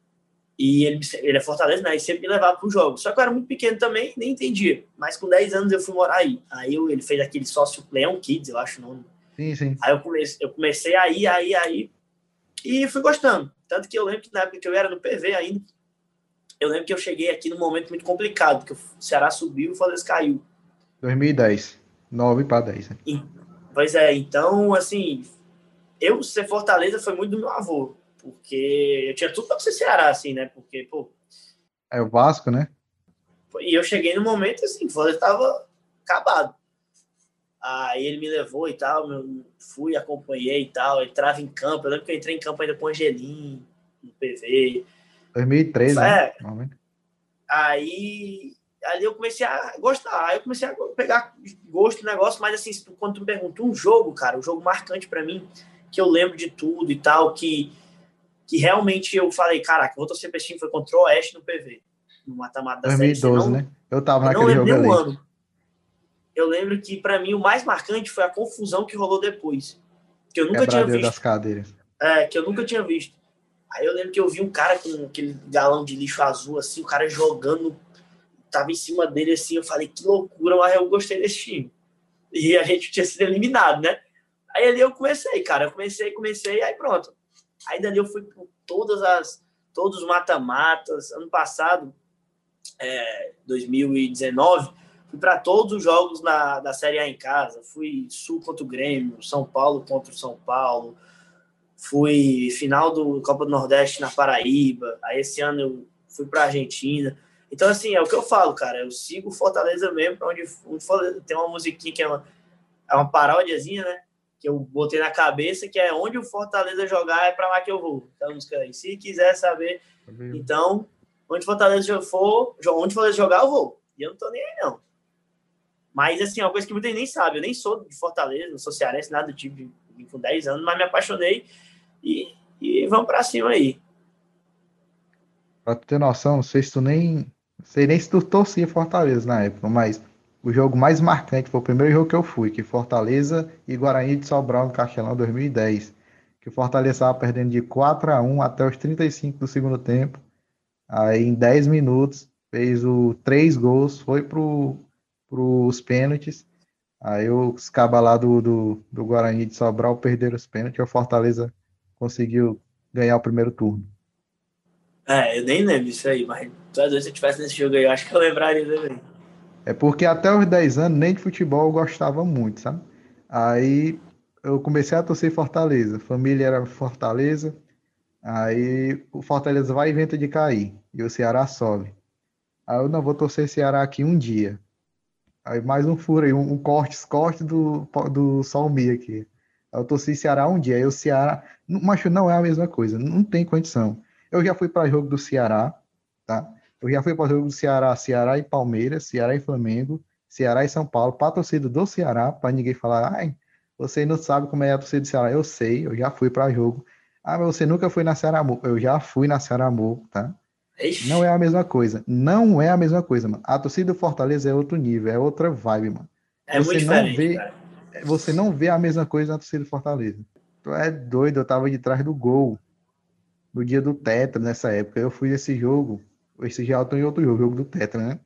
B: E ele, ele é Fortaleza, né, e sempre me levava para os jogos. Só que eu era muito pequeno também, nem entendia. Mas, com 10 anos, eu fui morar aí. Aí eu, ele fez aquele sócio Leão Kids, eu acho o nome
A: Sim, sim.
B: Aí eu comecei, eu comecei a ir, aí, aí, e fui gostando. Tanto que eu lembro que na época que eu era no PV ainda, eu lembro que eu cheguei aqui num momento muito complicado, porque o Ceará subiu e o Fortaleza caiu.
A: 2010. 9 para 10. Né?
B: E, pois é, então, assim, eu ser Fortaleza foi muito do meu avô, porque eu tinha tudo para ser Ceará, assim, né? Porque, pô.
A: É o Vasco, né?
B: E eu cheguei no momento, assim, o Fortaleza estava acabado. Aí ele me levou e tal, fui, acompanhei e tal, entrava em campo. Eu lembro que eu entrei em campo ainda com o Angelim, no PV.
A: 2013,
B: é,
A: né?
B: Aí, ali eu comecei a gostar. Aí eu comecei a pegar gosto do negócio, mas assim, quando tu me perguntou um jogo, cara, um jogo marcante para mim, que eu lembro de tudo e tal, que, que realmente eu falei, caraca, vou torcer pra esse time, foi contra o Oeste no PV, no mata-mata da
A: 2012, série. né? Eu tava eu naquele jogo ali. ano.
B: Eu lembro que para mim o mais marcante foi a confusão que rolou depois. Que eu nunca tinha visto.
A: das cadeiras.
B: É, que eu nunca tinha visto. Aí eu lembro que eu vi um cara com aquele galão de lixo azul, assim, o cara jogando, tava em cima dele, assim, eu falei, que loucura, mas eu gostei desse time. E a gente tinha sido eliminado, né? Aí ali eu comecei, cara, eu comecei, comecei, aí pronto. Aí dali eu fui por todas as, todos os mata-matas. Ano passado, é, 2019, fui para todos os jogos na, da Série A em casa. Fui Sul contra o Grêmio, São Paulo contra o São Paulo, fui final do Copa do Nordeste na Paraíba, aí esse ano eu fui para Argentina. Então, assim, é o que eu falo, cara, eu sigo Fortaleza mesmo, para onde, onde tem uma musiquinha que é uma, é uma paródiazinha, né? Que eu botei na cabeça, que é onde o Fortaleza jogar, é para lá que eu vou. Então, música aí. Se quiser saber, então, onde Fortaleza for, onde Fortaleza jogar, eu vou. E eu não tô nem aí, não. Mas, assim, é uma coisa que muita gente nem sabe. Eu nem sou de Fortaleza, não sou cearense, nada do tipo, vim com 10 anos, mas me apaixonei e, e vamos para cima aí.
A: Pra ter noção, não sei se tu nem. Sei nem se tu torcia Fortaleza na época, mas o jogo mais marcante foi o primeiro jogo que eu fui, que Fortaleza e Guarani de Sobral no Castelão 2010. Que Fortaleza estava perdendo de 4 a 1 até os 35 do segundo tempo. Aí em 10 minutos fez o três gols, foi pro os pênaltis. Aí os cabas lá do, do, do Guarani de Sobral perderam os pênaltis, o Fortaleza conseguiu ganhar o primeiro turno.
B: É, eu nem lembro disso aí, mas se eu tivesse nesse jogo aí, eu acho que eu lembraria também.
A: É porque até os 10 anos, nem de futebol eu gostava muito, sabe? Aí eu comecei a torcer Fortaleza. Família era Fortaleza. Aí o Fortaleza vai e inventa de cair. E o Ceará sobe. Aí eu não vou torcer Ceará aqui um dia. Aí mais um furo aí, um, um corte, corte do, do Salmi aqui. Eu torci Ceará um dia, aí o Ceará. Mas não é a mesma coisa, não tem condição. Eu já fui para jogo do Ceará, tá? Eu já fui para jogo do Ceará, Ceará e Palmeiras, Ceará e Flamengo, Ceará e São Paulo, para torcida do Ceará, para ninguém falar, ai, você não sabe como é a torcida do Ceará. Eu sei, eu já fui para jogo. Ah, mas você nunca foi na Ceará. Eu já fui na Ceará tá? Ixi. Não é a mesma coisa. Não é a mesma coisa, mano. A torcida do Fortaleza é outro nível, é outra vibe, mano.
B: É você muito diferente,
A: vê,
B: cara
A: você não vê a mesma coisa na torcida do Fortaleza. Tu é doido, eu tava de trás do gol no dia do Tetra, nessa época. Eu fui nesse jogo, esse já em outro jogo, jogo do Tetra, né?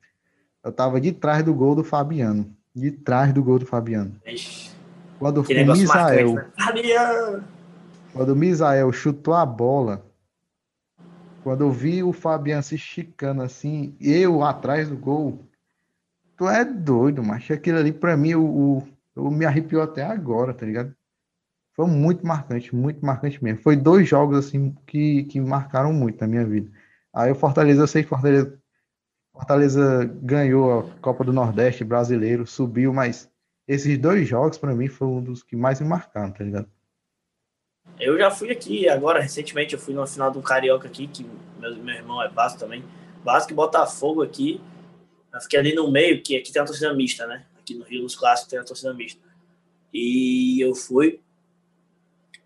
A: Eu tava de trás do gol do Fabiano. De trás do gol do Fabiano.
B: Ixi,
A: quando o Misael. Né? Fabiano! Quando o Misael chutou a bola, quando eu vi o Fabiano se esticando assim, eu atrás do gol, tu é doido, mas aquilo ali para mim o, me arrepiou até agora, tá ligado? Foi muito marcante, muito marcante mesmo. Foi dois jogos assim que, que marcaram muito na minha vida. Aí o Fortaleza, eu sei que Fortaleza, Fortaleza ganhou a Copa do Nordeste brasileiro, subiu, mas esses dois jogos para mim foram um dos que mais me marcaram, tá ligado?
B: Eu já fui aqui, agora recentemente eu fui no final do Carioca aqui, que meu, meu irmão é Vasco também. Vasco e Botafogo aqui. Eu fiquei ali no meio, que aqui tem uma torcida mista, né? aqui no Rio, nos clássicos, tem a torcida mista. E eu fui.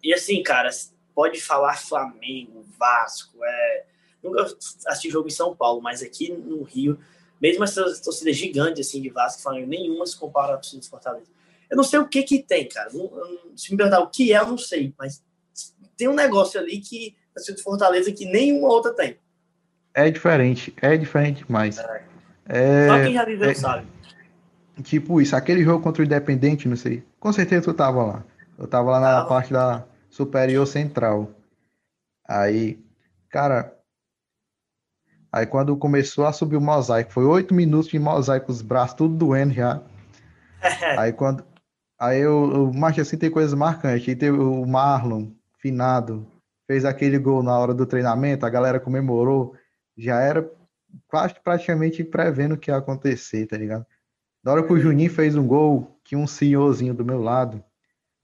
B: E assim, cara, pode falar Flamengo, Vasco, é. Nunca assisti jogo em São Paulo, mas aqui no Rio, mesmo essas torcidas gigantes assim de Vasco Flamengo, nenhuma se compara à torcida do Fortaleza. Eu não sei o que que tem, cara. se me perguntar o que é, eu não sei, mas tem um negócio ali que a torcida do Fortaleza que nenhuma outra tem.
A: É diferente, é diferente demais.
B: É. É, Só quem já viveu é, sabe.
A: Tipo isso, aquele jogo contra o Independente, não sei. Com certeza tu tava lá. Eu tava lá na parte da superior central. Aí, cara. Aí quando começou a subir o mosaico, foi oito minutos de mosaico, os braços tudo doendo já. aí quando. Aí eu, o mas assim tem coisas marcantes. Aí teve o Marlon, finado, fez aquele gol na hora do treinamento, a galera comemorou. Já era quase praticamente prevendo o que ia acontecer, tá ligado? Na hora que o Juninho fez um gol, que um senhorzinho do meu lado,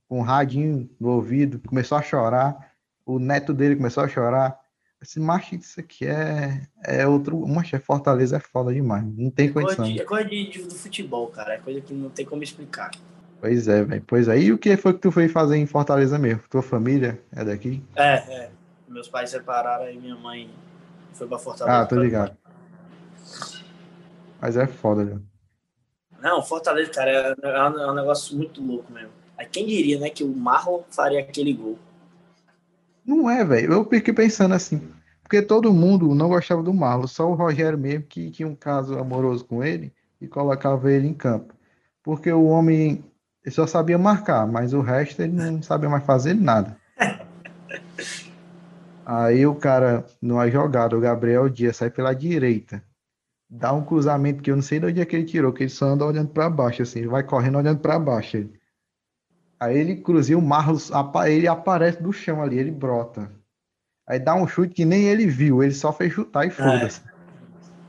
A: com um radinho no ouvido, começou a chorar. O neto dele começou a chorar. esse macho, isso aqui é, é outro. Macho, é Fortaleza é foda demais. Não tem condição.
B: É coisa, de, é coisa de, do futebol, cara. É coisa que não tem como explicar.
A: Pois é, velho. Pois aí, é. e o que foi que tu foi fazer em Fortaleza mesmo? Tua família é daqui?
B: É, é. Meus pais separaram e minha mãe foi pra Fortaleza.
A: Ah, tô ligado. Mas é foda, velho.
B: Não, Fortaleza, cara, é, é um negócio muito louco mesmo. Aí quem diria, né, que o Marlon faria aquele gol?
A: Não é, velho. Eu fiquei pensando assim, porque todo mundo não gostava do Marlon, só o Rogério mesmo que tinha um caso amoroso com ele e colocava ele em campo. Porque o homem ele só sabia marcar, mas o resto ele não sabia mais fazer nada. Aí o cara, numa jogada, o Gabriel Dias sai pela direita, dá um cruzamento que eu não sei de onde é que ele tirou, que ele só anda olhando para baixo, assim, ele vai correndo olhando para baixo. Ele. Aí ele cruza e o Marlos, ele aparece do chão ali, ele brota. Aí dá um chute que nem ele viu, ele só fez chutar e foda-se. É.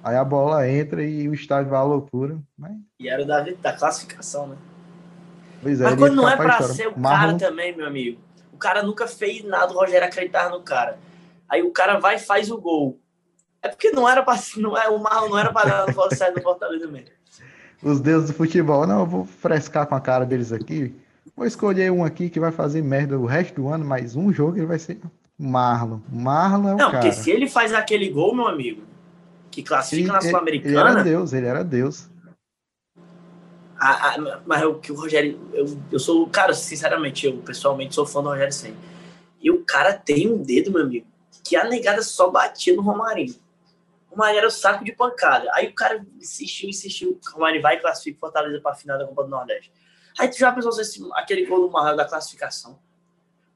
A: Aí a bola entra e o estádio vai à loucura. Mas...
B: E era da, da classificação, né? Pois é, mas quando não é pra ser o Marlon... cara também, meu amigo, o cara nunca fez nada, o Rogério acreditar no cara. Aí o cara vai e faz o gol. É porque não era pra. Não é, o Marlon não era pra dar no Fortaleza mesmo.
A: Os deuses do futebol, não, eu vou frescar com a cara deles aqui. Vou escolher um aqui que vai fazer merda o resto do ano, mas um jogo ele vai ser Marlon. Marlon é o não, cara. Não, porque
B: se ele faz aquele gol, meu amigo, que classifica ele, na Sul-Americana.
A: Ele era Deus, ele era Deus.
B: A, a, mas o que o Rogério. Eu, eu sou. Cara, sinceramente, eu pessoalmente sou fã do Rogério Senna. E o cara tem um dedo, meu amigo, que a negada só batia no Romarinho. O Romarinho era o saco de pancada. Aí o cara insistiu, insistiu. O Romarinho vai e classifica Fortaleza para a final da Copa do Nordeste. Aí tu já pensou se aquele gol do Marlon da classificação?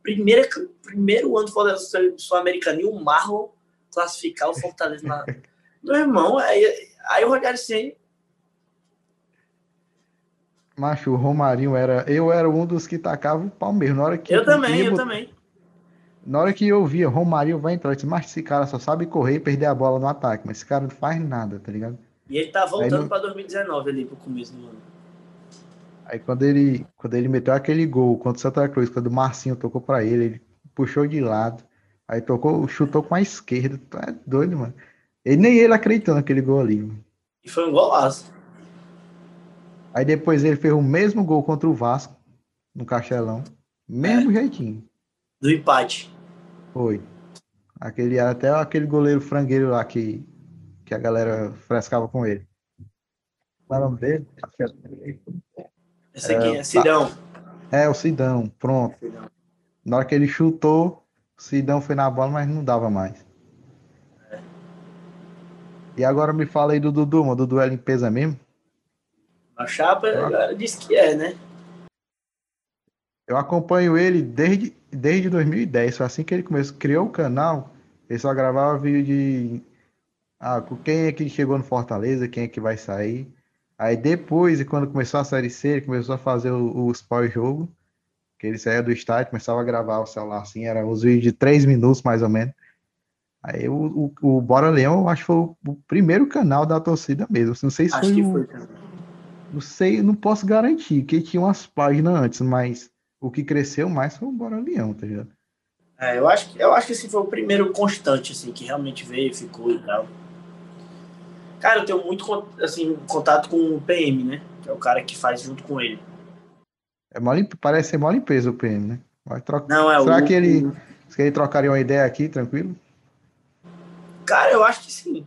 B: Primeira, primeiro ano do Fortaleza Sul-Americano e o Marlon classificar o Fortaleza na. Meu irmão, aí, aí o Rogério Senna
A: Macho, o Romarinho era. Eu era um dos que tacava o Palmeiras. Na hora que
B: eu também, eu também.
A: Na hora que eu via, Romarinho vai entrar, eu disse, mas esse cara só sabe correr e perder a bola no ataque, mas esse cara não faz nada, tá ligado?
B: E ele tá voltando no... para 2019 ali pro começo do ano.
A: Aí quando ele, quando ele meteu aquele gol contra o Santa Cruz, quando o Marcinho tocou para ele, ele puxou de lado, aí tocou, chutou com a esquerda, é doido, mano. Ele, nem ele acreditou naquele gol ali. Mano.
B: E foi um golaço.
A: Aí depois ele fez o mesmo gol contra o Vasco, no Castelão. Mesmo é. jeitinho.
B: Do empate.
A: Foi. Aquele, até aquele goleiro frangueiro lá que, que a galera frescava com ele. Qual é o nome dele?
B: Esse aqui é, é Sidão.
A: É, o Sidão, pronto. Sidão. Na hora que ele chutou, o Sidão foi na bola, mas não dava mais. É. E agora me fala aí do Dudu, mano. Dudu é limpeza mesmo?
B: A chapa agora diz que é, né?
A: Eu acompanho ele desde, desde 2010. Foi assim que ele começou, criou o canal. Ele só gravava vídeo de ah, quem é que chegou no Fortaleza, quem é que vai sair. Aí depois, quando começou a série C, ele começou a fazer os pós-jogo. Que ele saía do estádio, começava a gravar o celular assim, era uns vídeos de três minutos mais ou menos. Aí o, o, o Bora Leão, eu acho que foi o, primeiro canal da torcida mesmo. Não sei se acho foi, o, foi não sei, não posso garantir que tinha umas páginas antes, mas o que cresceu mais foi o Bora Leão, tá ligado?
B: É, eu acho, eu acho que esse foi o primeiro constante, assim, que realmente veio, ficou e tal. Cara, eu tenho muito assim, contato com o PM, né? Que é o cara que faz junto com ele.
A: É mó, parece ser mó limpeza o PM, né? Vai trocar.
B: Não, é
A: Será o... que ele. Se ele trocaria uma ideia aqui, tranquilo?
B: Cara, eu acho que sim.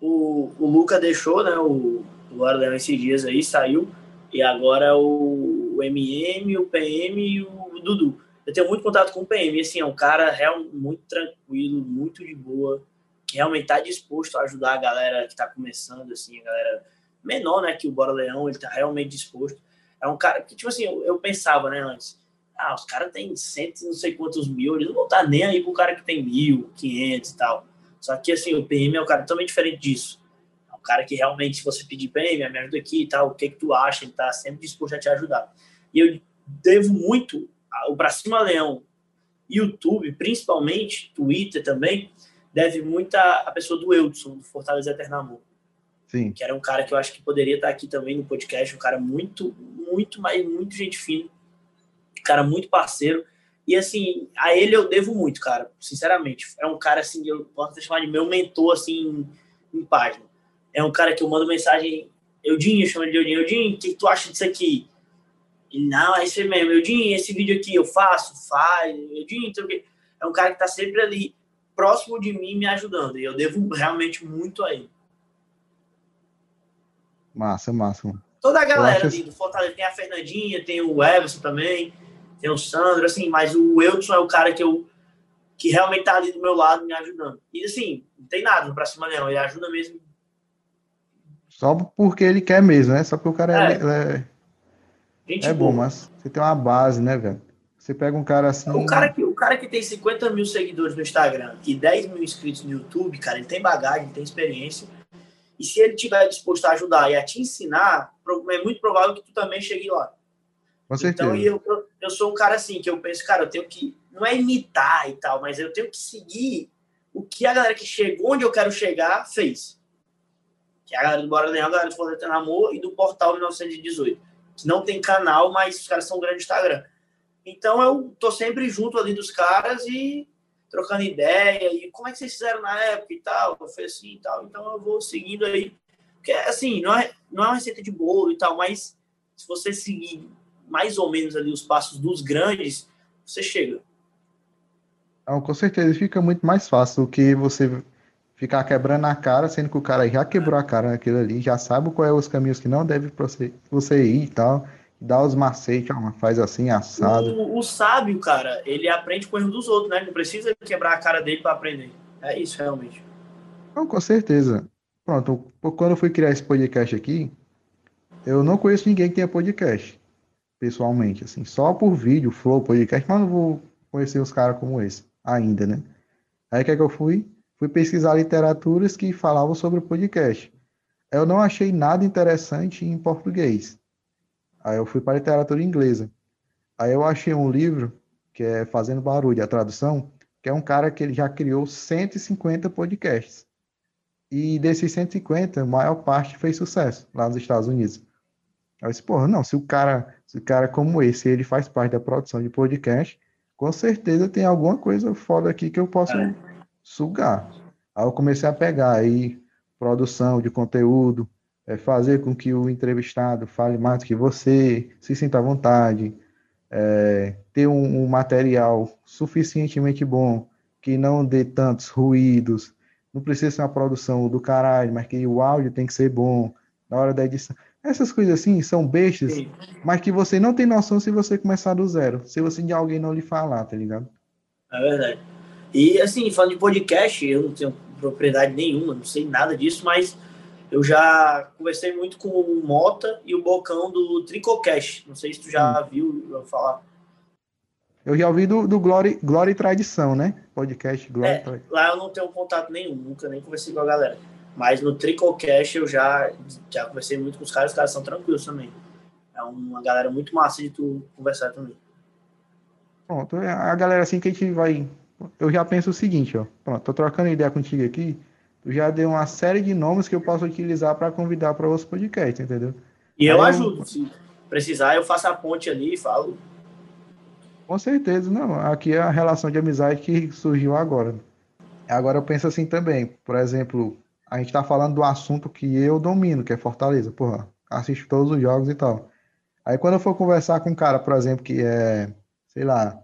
B: O, o Luca deixou, né? O, o Guardião esses dias aí saiu, e agora o, o MM, o PM e o Dudu. Eu tenho muito contato com o PM, assim, é um cara real, muito tranquilo, muito de boa, que realmente está disposto a ajudar a galera que está começando, assim, a galera menor, né, que o Bora Leão, ele está realmente disposto. É um cara que, tipo assim, eu, eu pensava, né, antes, ah, os caras têm cento não sei quantos mil, eles não vão estar tá nem aí pro cara que tem mil, quinhentos e tal. Só que, assim, o PM é um cara totalmente diferente disso cara que realmente, se você pedir ele, me ajuda aqui e tal, o que que tu acha, ele tá sempre disposto a te ajudar. E eu devo muito o Pra Cima Leão, YouTube, principalmente, Twitter também, deve muito a, pessoa do Eudson, do Fortaleza Eternamor. Sim. Que era um cara que eu acho que poderia estar aqui também no podcast, um cara muito, muito, mas muito gente fina, um cara muito parceiro. E assim, a ele eu devo muito, cara, sinceramente. É um cara assim, eu posso chamar de meu mentor assim em página. É um cara que eu mando mensagem, Eudinho, chama de Eudinho, Eudinho, o que tu acha disso aqui? Ele, não, é isso mesmo, Eudinho, esse vídeo aqui eu faço, faz, Eudinho, então, é um cara que tá sempre ali próximo de mim me ajudando. E eu devo realmente muito a ele.
A: Massa, massa, mano.
B: Toda a galera ali do Fortaleza. Tem a Fernandinha, tem o Everson também, tem o Sandro, assim, mas o Eudson é o cara que eu que realmente tá ali do meu lado me ajudando. E assim, não tem nada pra cima não, ele ajuda mesmo.
A: Só porque ele quer mesmo, né? Só porque o cara é, é, é, é bom, mas você tem uma base, né, velho? Você pega um cara assim.
B: O cara, que, o cara que tem 50 mil seguidores no Instagram e 10 mil inscritos no YouTube, cara, ele tem bagagem, tem experiência. E se ele tiver disposto a ajudar e a te ensinar, é muito provável que tu também chegue lá.
A: Com certeza.
B: Então, eu, eu sou um cara assim, que eu penso, cara, eu tenho que, não é imitar e tal, mas eu tenho que seguir o que a galera que chegou onde eu quero chegar fez. Que é a galera do Leão, a galera do Fortaleza Amor e do Portal 1918. Que não tem canal, mas os caras são grandes no Instagram. Então eu tô sempre junto ali dos caras e trocando ideia, e como é que vocês fizeram na época e tal, foi assim e tal, então eu vou seguindo aí, porque assim, não é, não é uma receita de bolo e tal, mas se você seguir mais ou menos ali os passos dos grandes, você chega.
A: Não, com certeza, fica muito mais fácil do que você ficar quebrando a cara, sendo que o cara já quebrou a cara naquilo ali, já sabe quais é os caminhos que não deve você ir e tal, dá os macetes, faz assim, assado.
B: O, o, sábio, cara, ele aprende com o erro dos outros, né? Não precisa quebrar a cara dele para aprender. É isso, realmente.
A: Não, com certeza. Pronto, quando eu fui criar esse podcast aqui, eu não conheço ninguém que tenha podcast, pessoalmente, assim, só por vídeo, flow, podcast, mas não vou conhecer os caras como esse, ainda, né? Aí o que é que eu fui? Fui pesquisar literaturas que falavam sobre o podcast. Eu não achei nada interessante em português. Aí eu fui para a literatura inglesa. Aí eu achei um livro que é Fazendo Barulho, a tradução, que é um cara que ele já criou 150 podcasts. E desses 150, a maior parte fez sucesso lá nos Estados Unidos. Eu disse, porra, não, se o cara, se o cara como esse, ele faz parte da produção de podcast, com certeza tem alguma coisa foda aqui que eu posso é. Sugar. Aí eu comecei a pegar aí produção de conteúdo, é fazer com que o entrevistado fale mais do que você, se sinta à vontade, é, ter um, um, material suficientemente bom, que não dê tantos ruídos, não precisa ser uma produção do caralho, mas que o áudio tem que ser bom na hora da edição. Essas coisas assim são bestas, Sim. mas que você não tem noção se você começar do zero, se você de alguém não lhe falar, tá ligado?
B: É verdade. E assim, falando de podcast, eu não tenho propriedade nenhuma, não sei nada disso, mas eu já conversei muito com o Mota e o Bocão do Tricocast. Não sei se tu já hum. viu eu falar.
A: Eu já ouvi do, do Glória, Glória e Tradição, né? Podcast Glória
B: é, e Tradição. Lá eu não tenho contato nenhum, nunca nem conversei com a galera. Mas no Tricocast eu já, já conversei muito com os caras, os caras são tranquilos também. É uma galera muito massa de tu conversar também.
A: Pronto, é, a galera assim que a gente vai. Eu já penso o seguinte, ó. Pronto, tô trocando ideia contigo aqui tu já deu uma série de nomes que eu posso utilizar para convidar para outros podcasts, entendeu?
B: E eu, eu ajudo, se precisar, eu faço a ponte ali e falo.
A: Com certeza, não. Aqui é a relação de amizade que surgiu agora. Agora eu penso assim também, por exemplo, a gente está falando do assunto que eu domino, que é Fortaleza, porra, assisto todos os jogos e tal. Aí quando eu for conversar com um cara, por exemplo, que é, sei lá,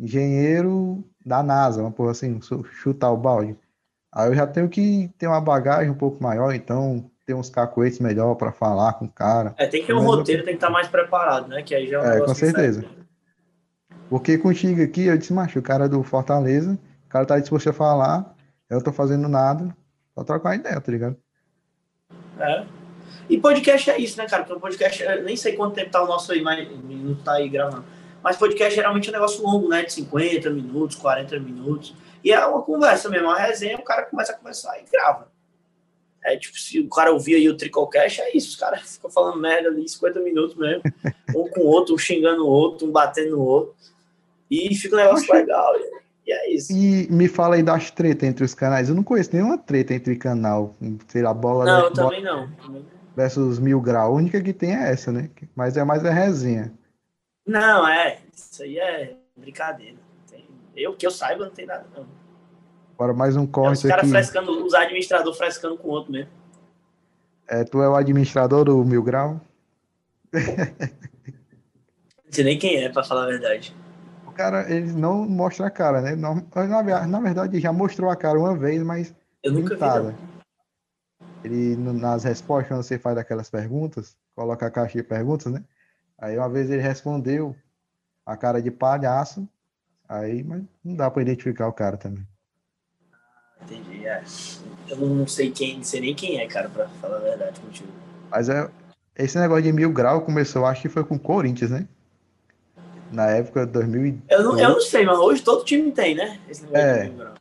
A: engenheiro da NASA, uma porra assim, chutar o balde. Aí eu já tenho que ter uma bagagem um pouco maior, então ter uns cacoetes melhor para falar com o cara.
B: É, tem que ter um roteiro, eu... tem que estar tá mais preparado, né? Que aí já
A: é, é com certeza. Porque contigo aqui, eu disse, macho, o cara é do Fortaleza, o cara tá disposto a falar, eu tô fazendo nada, só trocar ideia, tá ligado?
B: É. E podcast é isso, né, cara? Porque o podcast, nem sei quanto tempo tá o nosso aí, mas não tá aí gravando. Mas podcast geralmente é um negócio longo, né? De 50 minutos, 40 minutos. E é uma conversa mesmo, uma resenha, o cara começa a conversar e grava. É tipo, se o cara ouvir aí o Tricocast, é isso, os caras ficam falando merda ali 50 minutos mesmo, um com o outro, um xingando o outro, um batendo no outro. E fica um negócio legal. E é isso.
A: E me fala aí das tretas entre os canais. Eu não conheço nenhuma treta entre canal. Sei lá, bola.
B: Não, eu também não.
A: Versus mil grau. A única que tem é essa, né? Mas é mais a resenha.
B: Não, é. Isso aí é brincadeira. Eu, que eu saiba, não tem nada, não.
A: Agora mais um corte
B: é, os caras frescando, os administradores frescando com o outro mesmo.
A: É, tu é o administrador do Mil Grau?
B: Não sei nem quem é, pra falar a verdade.
A: O cara, ele não mostra a cara, né? Não, na, na verdade, já mostrou a cara uma vez, mas.
B: Eu nunca pintada. vi. Não.
A: Ele, nas respostas, quando você faz aquelas perguntas, coloca a caixa de perguntas, né? Aí uma vez ele respondeu a cara de palhaço, aí, mas não dá para identificar o cara também.
B: Entendi, é. Eu não sei quem, não sei nem quem é, cara, pra falar a verdade contigo.
A: Mas é, esse negócio de mil grau começou, acho que foi com o Corinthians, né? Na época de 2000.
B: Eu não, eu não sei, mas hoje todo time tem, né?
A: Esse negócio é, de mil grau.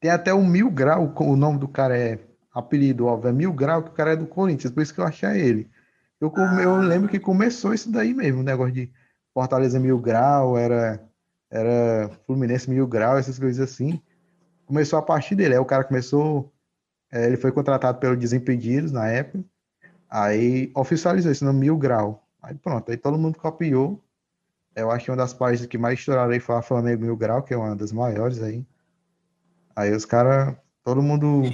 A: Tem até o mil grau, o nome do cara é apelido, óbvio, é mil grau, que o cara é do Corinthians, por isso que eu achei ele. Eu, ah. eu lembro que começou isso daí mesmo, o negócio de Fortaleza mil grau, era, era Fluminense mil grau, essas coisas assim. Começou a partir dele. Aí o cara começou. É, ele foi contratado pelo Desimpedidos na época. Aí oficializou isso no mil grau. Aí pronto, aí todo mundo copiou. Eu acho que uma das páginas que mais estouraram aí foi a Flamengo Mil Grau, que é uma das maiores aí. Aí os caras, todo mundo.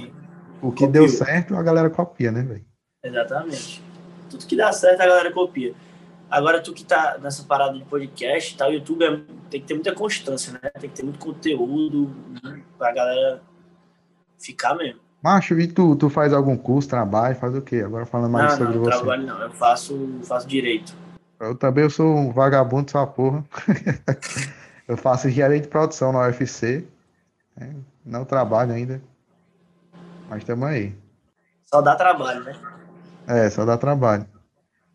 A: O que Copiou. deu certo, a galera copia, né, velho?
B: Exatamente. Tudo que dá certo, a galera copia. Agora, tu que tá nessa parada de podcast, tá, o YouTube é, tem que ter muita constância, né? Tem que ter muito conteúdo né? pra galera ficar mesmo.
A: Macho, e tu, tu faz algum curso, trabalho, faz o quê? Agora falando mais
B: não,
A: sobre
B: não,
A: você.
B: Não, trabalho não, eu faço, faço direito.
A: Eu também eu sou um vagabundo dessa porra. eu faço engenharia de produção na UFC. Né? Não trabalho ainda. Mas estamos aí.
B: Só dá trabalho, né?
A: É, só dá trabalho.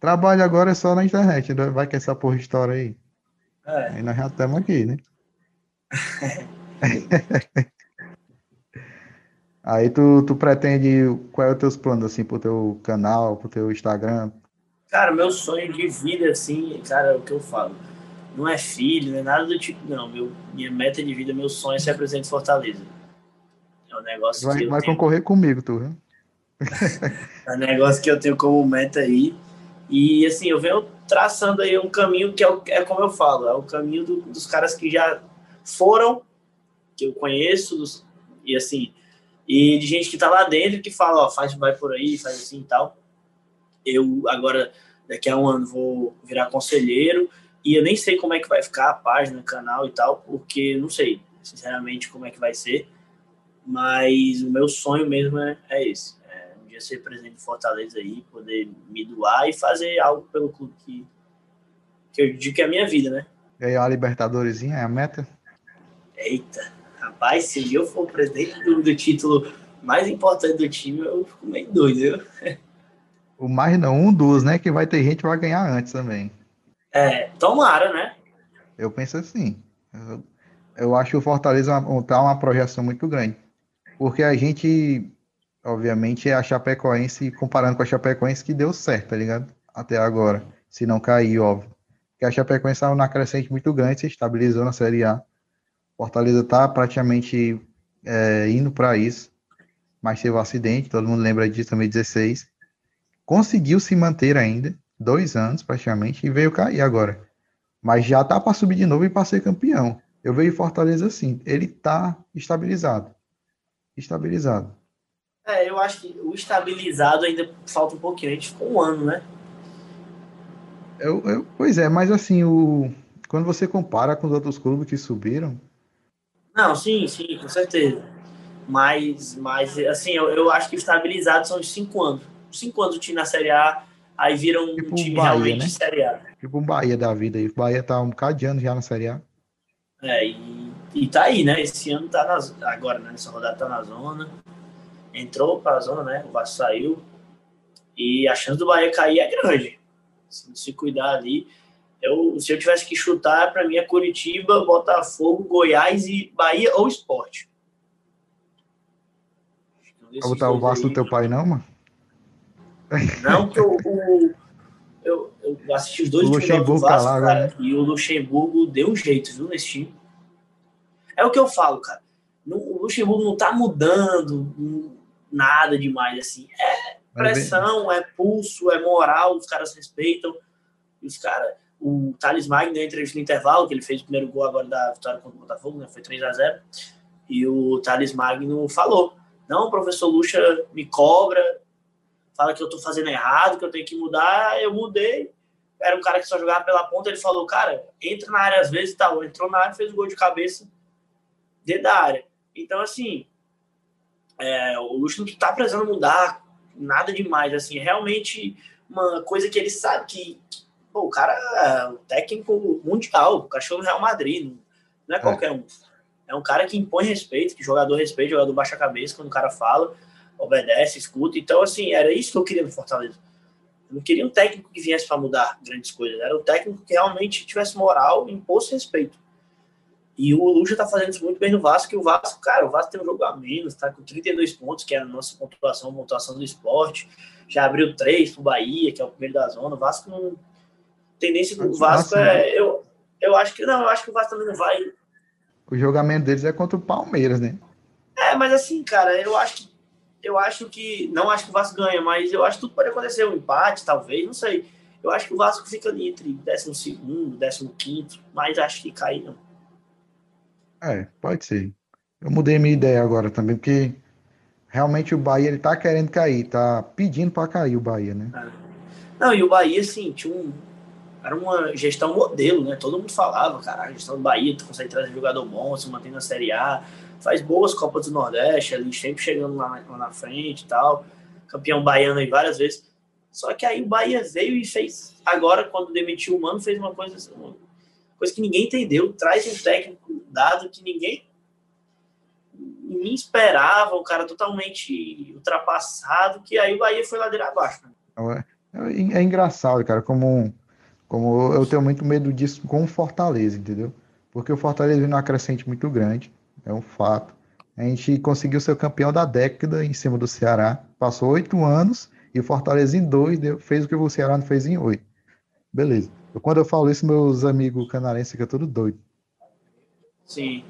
A: Trabalho agora é só na internet, né? vai que essa porra história aí. É. Aí nós já estamos aqui, né? aí tu, tu pretende, qual é o teus planos, assim, pro teu canal, pro teu Instagram?
B: Cara, meu sonho de vida, assim, cara, é o que eu falo. Não é filho, não é nada do tipo, não. Meu, minha meta de vida, meu sonho é ser presidente de Fortaleza. É um negócio
A: vai,
B: que
A: Vai tenho... concorrer comigo, tu,
B: viu? É um negócio que eu tenho como meta aí. E assim, eu venho traçando aí um caminho que é, é como eu falo, é o caminho do, dos caras que já foram, que eu conheço, e assim, e de gente que tá lá dentro que fala, ó, faz, vai por aí, faz assim e tal. Eu agora, daqui a um ano, vou virar conselheiro, e eu nem sei como é que vai ficar a página, o canal e tal, porque não sei, sinceramente, como é que vai ser. Mas o meu sonho mesmo é, é esse queria ser presidente de Fortaleza aí, poder me doar e fazer algo pelo clube que, que eu digo que é a minha vida, né?
A: Ganhar a Libertadores é a meta?
B: Eita, rapaz, se eu for presidente do, do título mais importante do time, eu fico meio doido, viu?
A: O mais não, um dos, né? Que vai ter gente que vai ganhar antes também.
B: É, tomara, né?
A: Eu penso assim. Eu, eu acho que o Fortaleza tá uma projeção muito grande. Porque a gente obviamente, é a Chapecoense, comparando com a Chapecoense, que deu certo, tá ligado? Até agora. Se não cair, óbvio. Porque a Chapecoense estava na crescente muito grande, se estabilizou na Série A. Fortaleza está praticamente é, indo para isso, mas teve um acidente, todo mundo lembra disso, também 16. Conseguiu se manter ainda, dois anos praticamente, e veio cair agora. Mas já tá para subir de novo e para ser campeão. Eu vejo Fortaleza assim, ele tá estabilizado. Estabilizado.
B: É, eu acho que o estabilizado ainda falta um pouquinho. A gente ficou um ano, né?
A: Eu, eu, pois é, mas assim, o, quando você compara com os outros clubes que subiram.
B: Não, sim, sim, com certeza. Mas, mas assim, eu, eu acho que estabilizado são os cinco anos. Cinco anos o time na Série A, aí viram um tipo time Bahia, realmente né? Série A.
A: Tipo um Bahia da vida aí. O Bahia tá um bocado de anos já na Série A.
B: É, e, e tá aí, né? Esse ano tá nas, agora, né? Nessa rodada tá na zona entrou para a zona, né? O Vasco saiu. E a chance do Bahia cair é grande. Se, se cuidar ali. Eu, se eu tivesse que chutar, para mim é Curitiba, Botafogo, Goiás e Bahia ou Esporte.
A: Vai botar o Vasco do teu pai, não, mano?
B: Não, que eu, o, eu, eu assisti os dois
A: o times do Vasco, tá lá, cara,
B: né? e o Luxemburgo deu um jeito, viu, nesse time. É o que eu falo, cara. O Luxemburgo não tá mudando, nada demais, assim. É pressão, é pulso, é moral, os caras respeitam. Os caras. o Thales Magno deu entrevista no intervalo, que ele fez o primeiro gol agora da vitória contra o Botafogo, né? Foi 3 a 0 E o Thales Magno falou: Não, o professor Lucha me cobra, fala que eu tô fazendo errado, que eu tenho que mudar. Eu mudei. Era um cara que só jogava pela ponta. Ele falou: Cara, entra na área às vezes e tal. Entrou na área, fez o gol de cabeça dentro da área. Então, assim, é, o Lucha não tá precisando mudar nada demais. Assim, realmente uma coisa que ele sabe que, pô, o cara é um técnico mundial, o cachorro do Real Madrid, não é qualquer é. um. É um cara que impõe respeito, que jogador respeita, jogador baixa a cabeça quando o cara fala, obedece, escuta. Então, assim, era isso que eu queria no Fortaleza. Eu não queria um técnico que viesse para mudar grandes coisas. Era um técnico que realmente tivesse moral e impôs respeito. E o Lucha tá fazendo isso muito bem no Vasco, que o Vasco, cara, o Vasco tem um jogo a menos, tá com 32 pontos, que é a nossa pontuação, pontuação do esporte. Já abriu três pro Bahia, que é o primeiro da zona. O Vasco não. Tendência do Vasco é. Eu, eu acho que. Não, eu acho que o Vasco também não vai.
A: O jogamento deles é contra o Palmeiras, né?
B: É, mas assim, cara, eu acho que. Eu acho que. Não acho que o Vasco ganha, mas eu acho que tudo pode acontecer. Um empate, talvez, não sei. Eu acho que o Vasco fica ali entre 12 e 15, mas acho que cair não.
A: É, pode ser. Eu mudei minha ideia agora também, porque realmente o Bahia ele tá querendo cair, tá pedindo para cair o Bahia, né? É.
B: Não, e o Bahia, assim, tinha um. Era uma gestão modelo, né? Todo mundo falava, cara, a gestão do Bahia, tu consegue trazer jogador bom, se mantém na Série A, faz boas Copas do Nordeste, ali sempre chegando lá, lá na frente e tal. Campeão baiano aí várias vezes. Só que aí o Bahia veio e fez, agora, quando demitiu o Mano, fez uma coisa, uma coisa que ninguém entendeu. Traz um técnico dado que ninguém ninguém esperava, o cara totalmente ultrapassado, que aí o Bahia foi ladeira abaixo. Né?
A: É, é, é, engraçado, cara, como, como eu tenho muito medo disso com o Fortaleza, entendeu? Porque o Fortaleza vem numa crescente muito grande, é um fato. A gente conseguiu ser campeão da década em cima do Ceará. Passou oito anos e o Fortaleza em dois deu, fez o que o Ceará não fez em oito. Beleza. Quando eu falo isso, meus amigos canarenses ficam tudo doido.
B: Sim.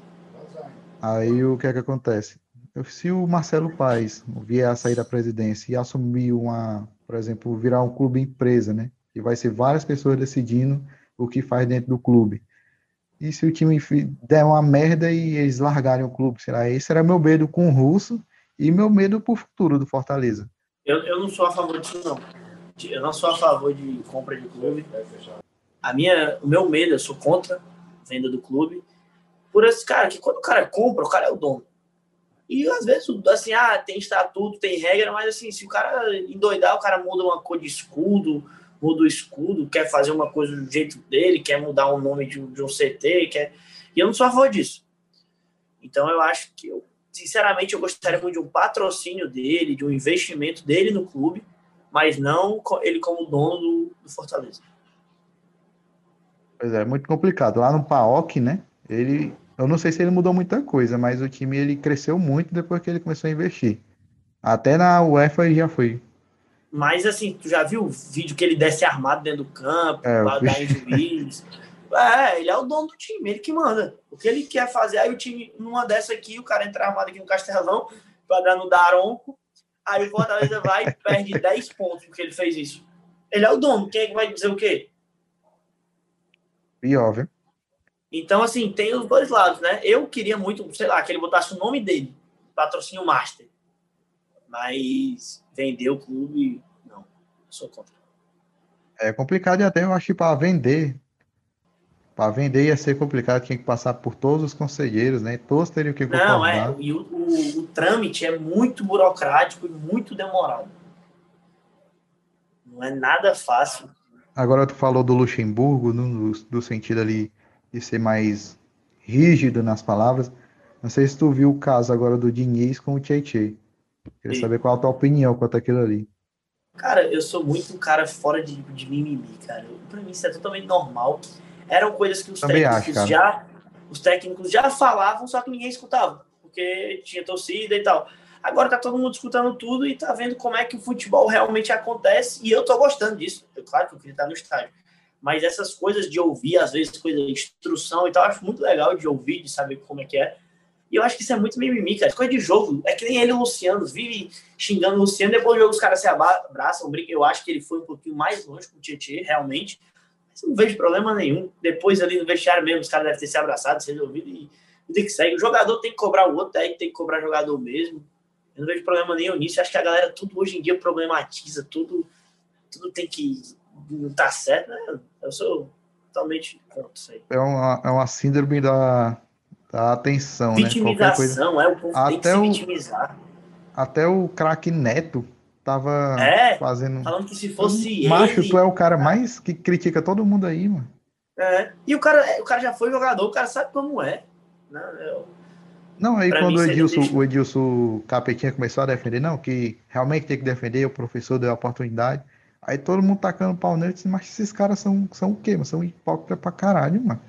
A: Aí o que é que acontece? Se o Marcelo Paes vier a sair da presidência e assumir uma, por exemplo, virar um clube empresa, né? Que vai ser várias pessoas decidindo o que faz dentro do clube. E se o time der uma merda e eles largarem o clube, será? Esse era meu medo com o Russo e meu medo pro futuro do Fortaleza.
B: Eu, eu não sou a favor disso, não. Eu não sou a favor de compra de clube. A minha, o meu medo, eu sou contra a venda do clube por esse cara, que quando o cara compra, o cara é o dono. E às vezes, assim, ah, tem estatuto, tem regra, mas assim, se o cara endoidar, o cara muda uma cor de escudo, muda o escudo, quer fazer uma coisa do jeito dele, quer mudar o nome de, de um CT, quer... e eu não sou a favor disso. Então eu acho que eu, sinceramente, eu gostaria muito de um patrocínio dele, de um investimento dele no clube, mas não ele como dono do, do Fortaleza.
A: Pois é, muito complicado. Lá no PAOC, né? Ele, eu não sei se ele mudou muita coisa, mas o time ele cresceu muito depois que ele começou a investir. Até na UEFA ele já foi.
B: Mas assim, tu já viu o vídeo que ele desce armado dentro do campo, é, lá dar em juiz? É, ele é o dono do time, ele que manda. O que ele quer fazer, aí o time, numa dessa aqui, o cara entra armado aqui no Castelão, para dar no Daronco, aí o Fortaleza vai e perde 10 pontos porque ele fez isso. Ele é o dono, quem é que vai dizer o quê?
A: Pior, viu?
B: Então, assim, tem os dois lados, né? Eu queria muito, sei lá, que ele botasse o nome dele, patrocínio Master. Mas vender o clube, não. Sou contra.
A: É complicado e até eu acho que para vender, para vender ia ser complicado, tinha que passar por todos os conselheiros, né? Todos teriam que
B: concordar. Não, é, e o, o, o trâmite é muito burocrático e muito demorado. Não é nada fácil.
A: Agora tu falou do Luxemburgo, no, do sentido ali de ser mais rígido nas palavras. Não sei se tu viu o caso agora do Diniz com o Tietchan. Queria Sim. saber qual a tua opinião quanto àquilo ali.
B: Cara, eu sou muito um cara fora de, de mimimi, cara. Pra mim isso é totalmente normal. Eram coisas que os Também técnicos acho, já os técnicos já falavam, só que ninguém escutava, porque tinha torcida e tal. Agora tá todo mundo escutando tudo e tá vendo como é que o futebol realmente acontece, e eu tô gostando disso. Eu, claro que eu queria estar no estádio mas essas coisas de ouvir, às vezes, coisa de instrução e tal, eu acho muito legal de ouvir, de saber como é que é. E eu acho que isso é muito mimimi, cara. Coisa de jogo. É que nem ele e o Luciano. Vive xingando o Luciano. Depois do jogo os caras se abraçam. Eu acho que ele foi um pouquinho mais longe com o Tietchan, realmente. não vejo problema nenhum. Depois ali no vestiário mesmo, os caras devem ter se abraçado, se resolvido e tem que sair. O jogador tem que cobrar o outro, aí tem que cobrar o jogador mesmo. Eu não vejo problema nenhum nisso. Acho que a galera tudo hoje em dia problematiza, tudo, tudo tem que não tá certo, né? Eu sou totalmente contra isso aí.
A: É uma, é uma síndrome da, da atenção,
B: Vitimização,
A: né?
B: é, o povo
A: até
B: tem que
A: o,
B: se vitimizar.
A: Até o craque Neto tava
B: é,
A: fazendo.
B: Falando que se fosse
A: Macho, tu é o cara mais que critica todo mundo aí, mano.
B: É. E o cara, o cara já foi jogador, o cara sabe como é. Né? Eu,
A: não, aí
B: pra
A: quando
B: mim,
A: o Edilson,
B: deixa-
A: o Edilson Capetinha começou a defender, não, que realmente tem que defender, o professor deu a oportunidade. Aí todo mundo tacando pau nele, disse, mas esses caras são, são o quê? mano? São hipócritas pra caralho, mano.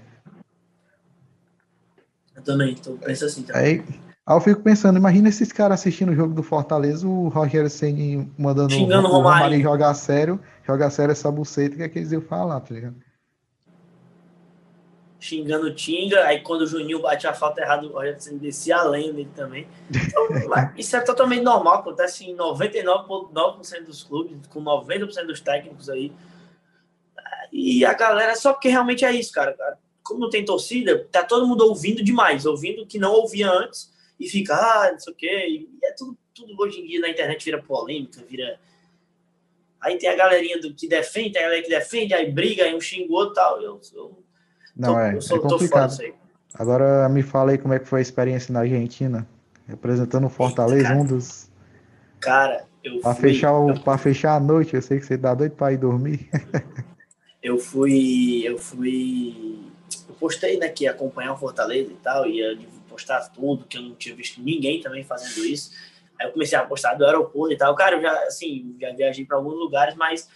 B: eu também, tô, penso assim também.
A: Aí, aí eu fico pensando, imagina esses caras assistindo o jogo do Fortaleza, o Rogério Ceni mandando
B: Xingando
A: o
B: o Romarinho.
A: Romarinho jogar sério, jogar sério essa buceta, o que é que eles iam falar, tá ligado?
B: Xingando o Tinga, aí quando o Juninho bate a falta errada, o Rogério descia além dele também. Então, isso é totalmente normal, acontece em 99,9% dos clubes, com 90% dos técnicos aí. E a galera, só porque realmente é isso, cara. Como não tem torcida, tá todo mundo ouvindo demais, ouvindo o que não ouvia antes, e fica, ah, não sei o quê. E é tudo, tudo hoje em dia na internet vira polêmica, vira. Aí tem a galerinha do que defende, tem a galera que defende, aí briga, aí um xinga o outro e tal. Eu, eu,
A: Não,
B: tô,
A: é,
B: eu sou,
A: é
B: tô fora
A: complicado. Agora me fala aí como é que foi a experiência na Argentina, representando o Fortaleza,
B: cara.
A: um dos...
B: Cara, eu
A: Pra
B: fui,
A: fechar, o,
B: eu,
A: pra fechar a noite, eu sei que você dá doido pra ir dormir.
B: eu fui, eu fui, eu postei, né, que ia acompanhar o Fortaleza e tal, ia postar tudo, que eu não tinha visto ninguém também fazendo isso. Aí eu comecei a postar do aeroporto e tal. Cara, eu já, assim, já viajei para alguns lugares, mas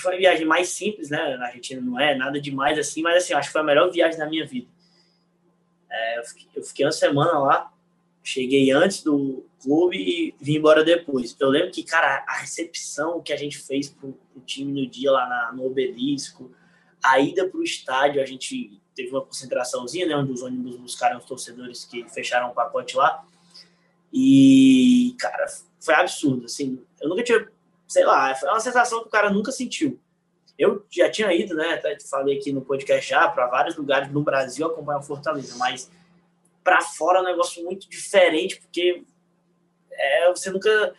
B: foi uma viagem mais simples, né? Na Argentina não é nada demais assim, mas assim, acho que foi a melhor viagem da minha vida. É, eu, fiquei, eu fiquei uma semana lá, cheguei antes do clube e vim embora depois. Eu lembro que, cara, a recepção que a gente fez pro, pro time no dia lá na, no Obelisco, a ida pro estádio, a gente teve uma concentraçãozinha, né? Onde os ônibus buscaram os torcedores que fecharam o pacote lá. E, cara, foi absurdo, assim. Eu nunca tinha, sei lá, foi uma sensação que o cara nunca sentiu. Eu já tinha ido, né? Até te falei aqui no podcast já, para vários lugares no Brasil acompanhar o Fortaleza, mas para fora é um negócio muito diferente, porque é, você nunca.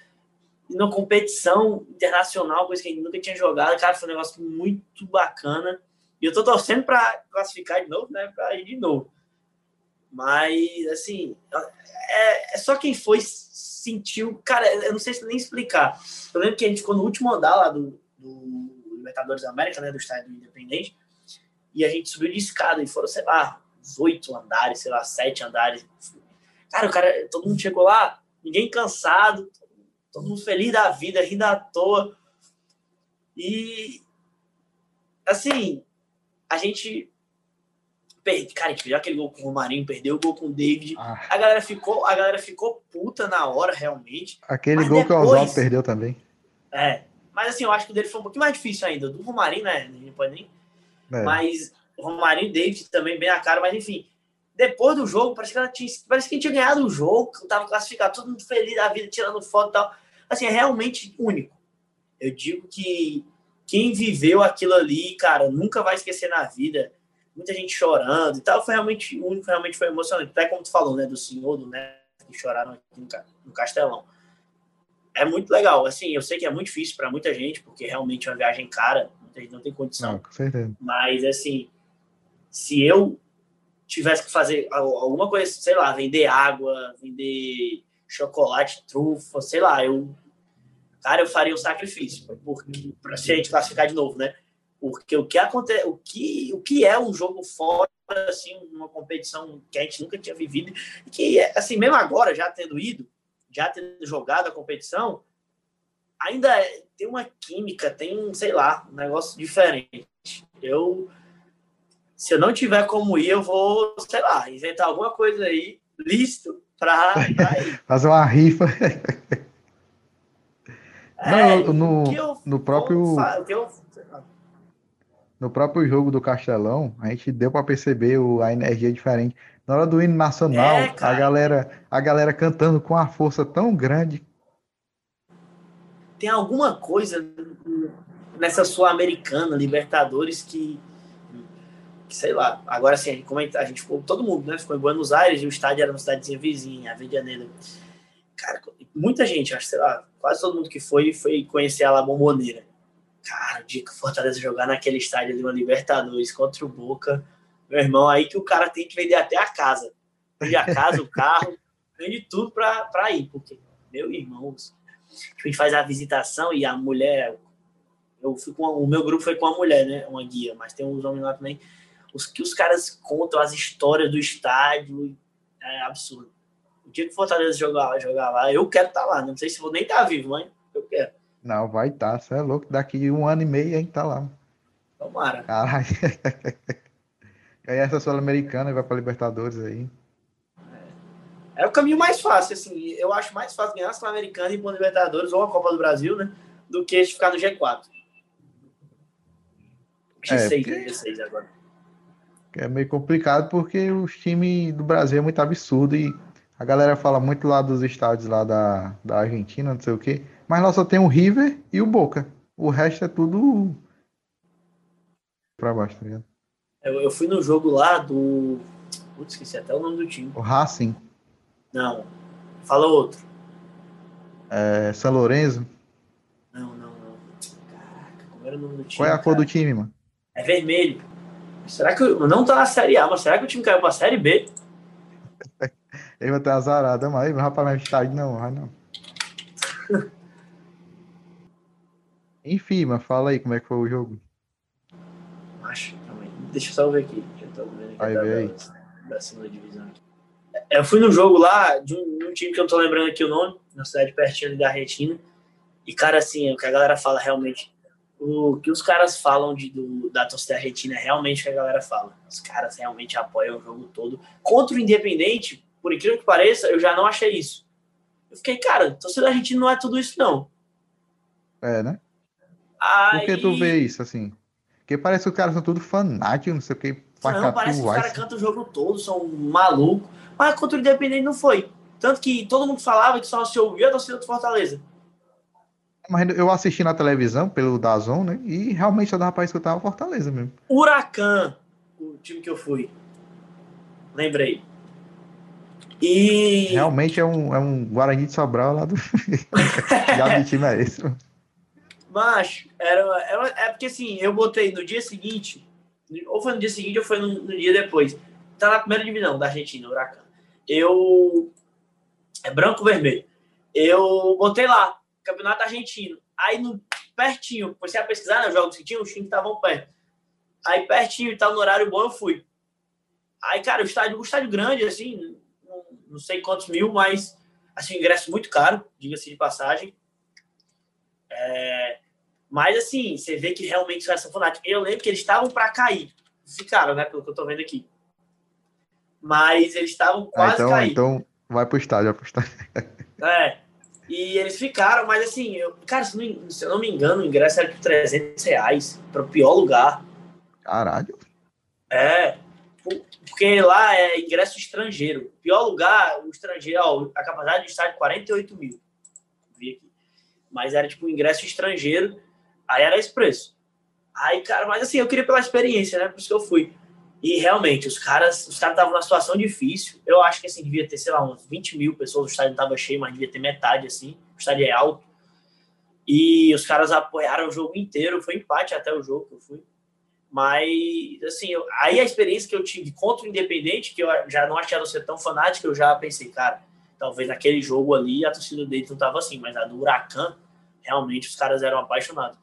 B: Numa competição internacional, coisa que a gente nunca tinha jogado, cara, foi um negócio muito bacana. E eu tô torcendo para classificar de novo, né? Para ir de novo. Mas, assim, é, é, só quem foi sentiu. Cara, eu não sei se nem explicar. Eu lembro que a gente ficou no último andar lá do, do Libertadores da América, né? Do estádio Independente. E a gente subiu de escada e foram, sei lá, uns oito andares, sei lá, sete andares. Cara, o cara, todo mundo chegou lá, ninguém cansado, todo mundo feliz da vida, rindo à toa. E, assim, a gente perde, cara, a gente viu aquele gol com o Romarinho, perdeu o gol com o David.
A: Ah.
B: A galera ficou, a galera ficou puta na hora, realmente.
A: Aquele gol que o
B: depois-
A: Oswaldo perdeu também.
B: É. Mas assim, eu acho que o dele foi um pouquinho mais difícil ainda. Do Romarinho, né? Não pode nem.
A: É.
B: Mas o Romarinho e o David também bem a cara, mas enfim. Depois do jogo, parece que ela tinha, parece que a gente tinha ganhado o jogo, tava classificado, todo mundo feliz da vida, tirando foto e tal. Assim, é realmente único. Eu digo que quem viveu aquilo ali, cara, nunca vai esquecer na vida. Muita gente chorando e tal. Foi realmente único, realmente foi emocionante. Até como tu falou, né? Do senhor, do neto, que choraram aqui no, Ca- no Castelão. É muito legal. Assim, eu sei que é muito difícil para muita gente, porque realmente é uma viagem cara, muita gente não tem condição.
A: Não, com certeza.
B: Mas, assim, se eu tivesse que fazer al- alguma coisa, sei lá, vender água, vender chocolate, trufa, sei lá, eu. Cara, eu faria um sacrifício porque, se a gente classificar de novo, né? Porque o que acontece, o que, o que é um jogo fora, assim, uma competição que a gente nunca tinha vivido, e que, assim, mesmo agora, já tendo ido, já tendo jogado a competição, ainda é- tem uma química, tem um, sei lá, um negócio diferente. Eu, se eu não tiver como ir, eu vou, sei lá, inventar alguma coisa aí, listo, ir.
A: Fazer uma rifa.
B: É,
A: Não, no,
B: eu
A: no próprio
B: eu-.
A: No próprio jogo do Castelão, a gente deu para perceber o, a energia diferente. Na hora do hino nacional,
B: É,
A: a galera, a galera cantando com uma força tão grande.
B: tem alguma coisa nessa Sul-Americana, Libertadores, que, que, sei lá, agora assim, como a gente ficou, todo mundo, né? Ficou em Buenos Aires e o estádio era uma cidadezinha vizinha, a Janeiro. Cara, muita gente, acho, sei lá, quase todo mundo que foi, foi conhecer a La Bomboneira. Cara, o dia que o Fortaleza jogar naquele estádio ali, uma Libertadores contra o Boca, meu irmão, aí que o cara tem que vender até a casa. Vende a casa, o carro, vende tudo pra, pra ir, porque, meu irmão, a gente faz a visitação e a mulher. Eu fui com, o meu grupo foi com a mulher, né? Uma guia, mas tem uns homens lá também. Os que os caras contam as histórias do estádio é absurdo. O dia que o Fortaleza jogar, jogar lá, eu quero estar tá lá. Não sei se vou nem estar tá vivo, mas eu quero.
A: Não, vai estar, tá, você é louco. Daqui um ano e meio a gente tá lá.
B: Tomara.
A: Caralho. Aí essa Sul-Americana vai para Libertadores aí.
B: É o caminho mais fácil, assim. Eu acho mais fácil ganhar a Sul-Americana e ir para Libertadores ou a Copa do Brasil, né? Do que ficar no G4. G6, é, porque... né? G6 agora.
A: É meio complicado porque os times do Brasil é muito absurdo e a galera fala muito lá dos estádios lá da, da Argentina, não sei o quê. Mas lá só tem o River e o Boca. O resto é tudo pra baixo, tá ligado?
B: Eu, eu fui no jogo lá do. Putz, esqueci até o nome do time.
A: O Racing.
B: Não. Fala outro.
A: É, São Lourenço?
B: Não, não, não. Caraca, como era o nome do time?
A: Qual é a cor do time, mano?
B: É vermelho. Será que. Não tá na Série A, mas será que o time caiu pra Série B?
A: Ele vai ter azarada, mas rapaz, não é estádio não, vai não. Enfim, mas fala aí como é que foi o jogo.
B: Acho. Deixa eu só ver aqui. Eu tô vendo aqui
A: aí,
B: da,
A: aí.
B: da segunda divisão aqui. Eu fui no jogo lá de um, de um, time que eu não tô lembrando aqui o nome, na cidade pertinho da Argentina. E, cara, assim, o que a galera fala realmente. O que os caras falam de, do, da torcida argentina é realmente o que a galera fala. Os caras realmente apoiam o jogo todo. Contra o Independente, por incrível que pareça, eu já não achei isso. Eu fiquei, cara, torcida argentina não é tudo isso, não.
A: É, né?
B: Aí...
A: Por que tu vê isso, assim? Porque parece que os caras são tudo fanáticos, não sei o que.
B: Não, parece que os caras cantam o jogo todo, são malucos. Mas contra o Independente não foi. Tanto que todo mundo falava que só se ouvia a torcida do Fortaleza.
A: Mas eu assisti na televisão, pelo Dazon, né? E realmente só dava pra escutar o Fortaleza mesmo.
B: Huracan, o time que eu fui. Lembrei. E.
A: Realmente é um, é um Guarani de Sobral lá do. Já time é esse.
B: Mas, era, era, é porque assim, eu botei no dia seguinte, ou foi no dia seguinte ou foi no, no dia depois. Tá na primeira divisão da Argentina, o Huracan eu. É branco vermelho. Eu botei lá, Campeonato Argentino. Aí no pertinho, comecei a pesquisar, né, os jogos que tinham, os times estavam perto. Aí pertinho tal, no horário bom, eu fui. Aí, cara, o estádio, o estádio grande, assim, não, não sei quantos mil, mas assim, ingresso muito caro, diga-se de passagem. É, mas assim, você vê que realmente são essa fanática. Eu lembro que eles estavam para cair. Ficaram, né? Pelo que eu tô vendo aqui mas eles estavam ah, quase
A: ah, então,
B: caindo.
A: Então vai pro estádio, vai pro estádio.
B: É. E eles ficaram, mas assim, eu, cara, se, não, se eu não me engano, o ingresso era por 300 reais para o pior lugar.
A: Caralho.
B: É, porque lá é ingresso estrangeiro. Pior lugar, o estrangeiro, ó, a capacidade de estádio 48 mil. Vi aqui. Mas era tipo ingresso estrangeiro, aí era esse preço. Aí, cara, mas assim, eu queria pela experiência, né? Por isso que eu fui. E realmente, os caras os caras estavam numa situação difícil. Eu acho que assim, devia ter, sei lá, uns 20 mil pessoas. O estádio estava cheio, mas devia ter metade, assim. O estádio é alto. E os caras apoiaram o jogo inteiro. Foi empate até o jogo que eu fui. Mas, assim, eu, aí a experiência que eu tive contra o Independente, que eu já não achei ela ser tão fanática, eu já pensei, cara, talvez naquele jogo ali a torcida dele não tava assim, mas a do Huracan, realmente os caras eram apaixonados.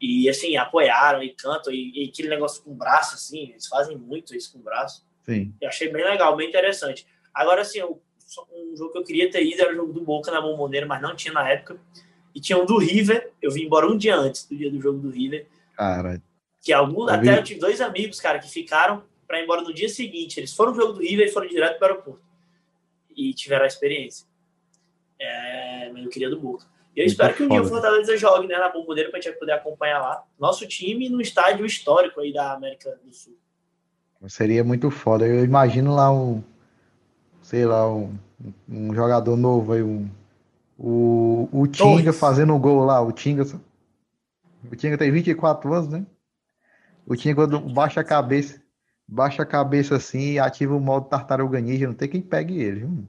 B: E assim, apoiaram e cantam, e, e, aquele negócio com o braço, assim, eles fazem muito isso com o braço.
A: Sim.
B: Eu achei bem legal, bem interessante. Agora, assim, um jogo que eu queria ter ido era o jogo do Boca na Bomboneira, mas não tinha na época. E tinha um do River, eu vim embora um dia antes do dia do jogo do River.
A: Cara.
B: Que alguns, eu até vi... eu tive dois amigos, cara, que ficaram para ir embora no dia seguinte. Eles foram no jogo do River e foram direto para o aeroporto. E tiveram a experiência. É, mas eu queria do Boca. Eu espero que um dia o Fortaleza jogue né, na Bomboneira para a gente poder acompanhar lá. Nosso time no estádio histórico aí da América do Sul.
A: Seria muito foda. Eu imagino lá um, sei lá, um, um jogador novo aí, um, o, o Tinga fazendo o gol lá, o Tinga. O Tinga tem 24 anos, né? O Tinga, quando baixa a cabeça, baixa a cabeça assim e ativa o modo tartaruga ninja, não tem quem pegue ele. Hum.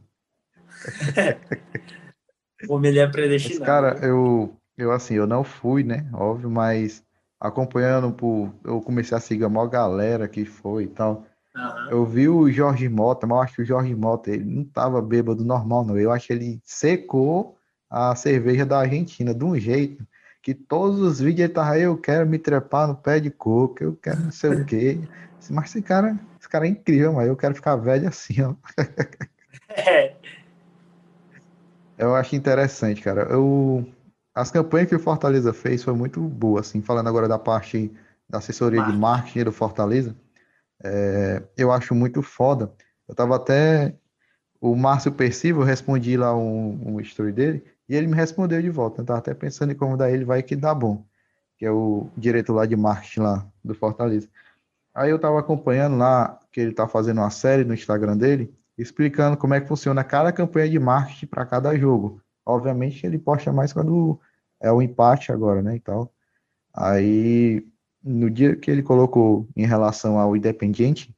B: Como ele é predestinado. Mas,
A: cara, eu, eu assim, eu não fui, né? Óbvio, mas acompanhando por. Eu comecei a seguir a maior galera que foi e tal. Uhum. Eu vi o Jorge Mota, mas eu acho que o Jorge Mota ele não tava bêbado normal, não. Eu acho que ele secou a cerveja da Argentina de um jeito que todos os vídeos ele tava, eu quero me trepar no pé de coco, eu quero não sei o quê. Mas esse cara, esse cara é incrível, mas eu quero ficar velho assim, ó. É. Eu acho interessante, cara. Eu, as campanhas que o Fortaleza fez foi muito boa, assim, falando agora da parte da assessoria marketing. de marketing do Fortaleza, é, eu acho muito foda. Eu tava até, o Márcio Percival, eu respondi lá um, um story dele, e ele me respondeu de volta. Eu tava até pensando em como dar ele vai que dá bom, que é o diretor lá de marketing lá do Fortaleza. Aí eu tava acompanhando lá, que ele tá fazendo uma série no Instagram dele, explicando como é que funciona cada campanha de marketing para cada jogo. Obviamente ele posta mais quando é o empate agora, né, e tal. Aí, no dia que ele colocou em relação ao Independiente,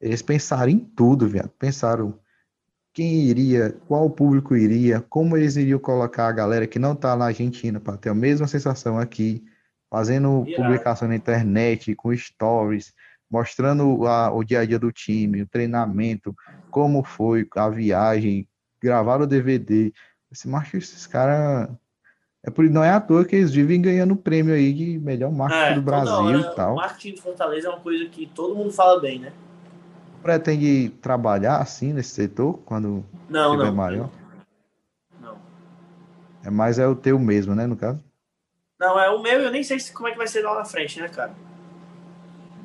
A: eles pensaram em tudo, velho. Pensaram quem iria, qual público iria, como eles iriam colocar a galera que não tá na Argentina para ter a mesma sensação aqui, fazendo publicação na internet, com stories, mostrando a, o dia a dia do time, o treinamento, como foi a viagem, gravar o DVD. Esse macho, esses caras. É por, não é à toa que eles vivem ganhando prêmio aí de melhor marketing é, do Brasil e tal. O
B: marketing de Fortaleza é uma coisa que todo mundo fala bem, né?
A: Pretende trabalhar assim nesse setor quando
B: não, tiver não, maior?
A: Não. É mais é o teu mesmo, né, no caso?
B: Não, é o meu, eu nem sei como é que vai ser lá na frente, né, cara?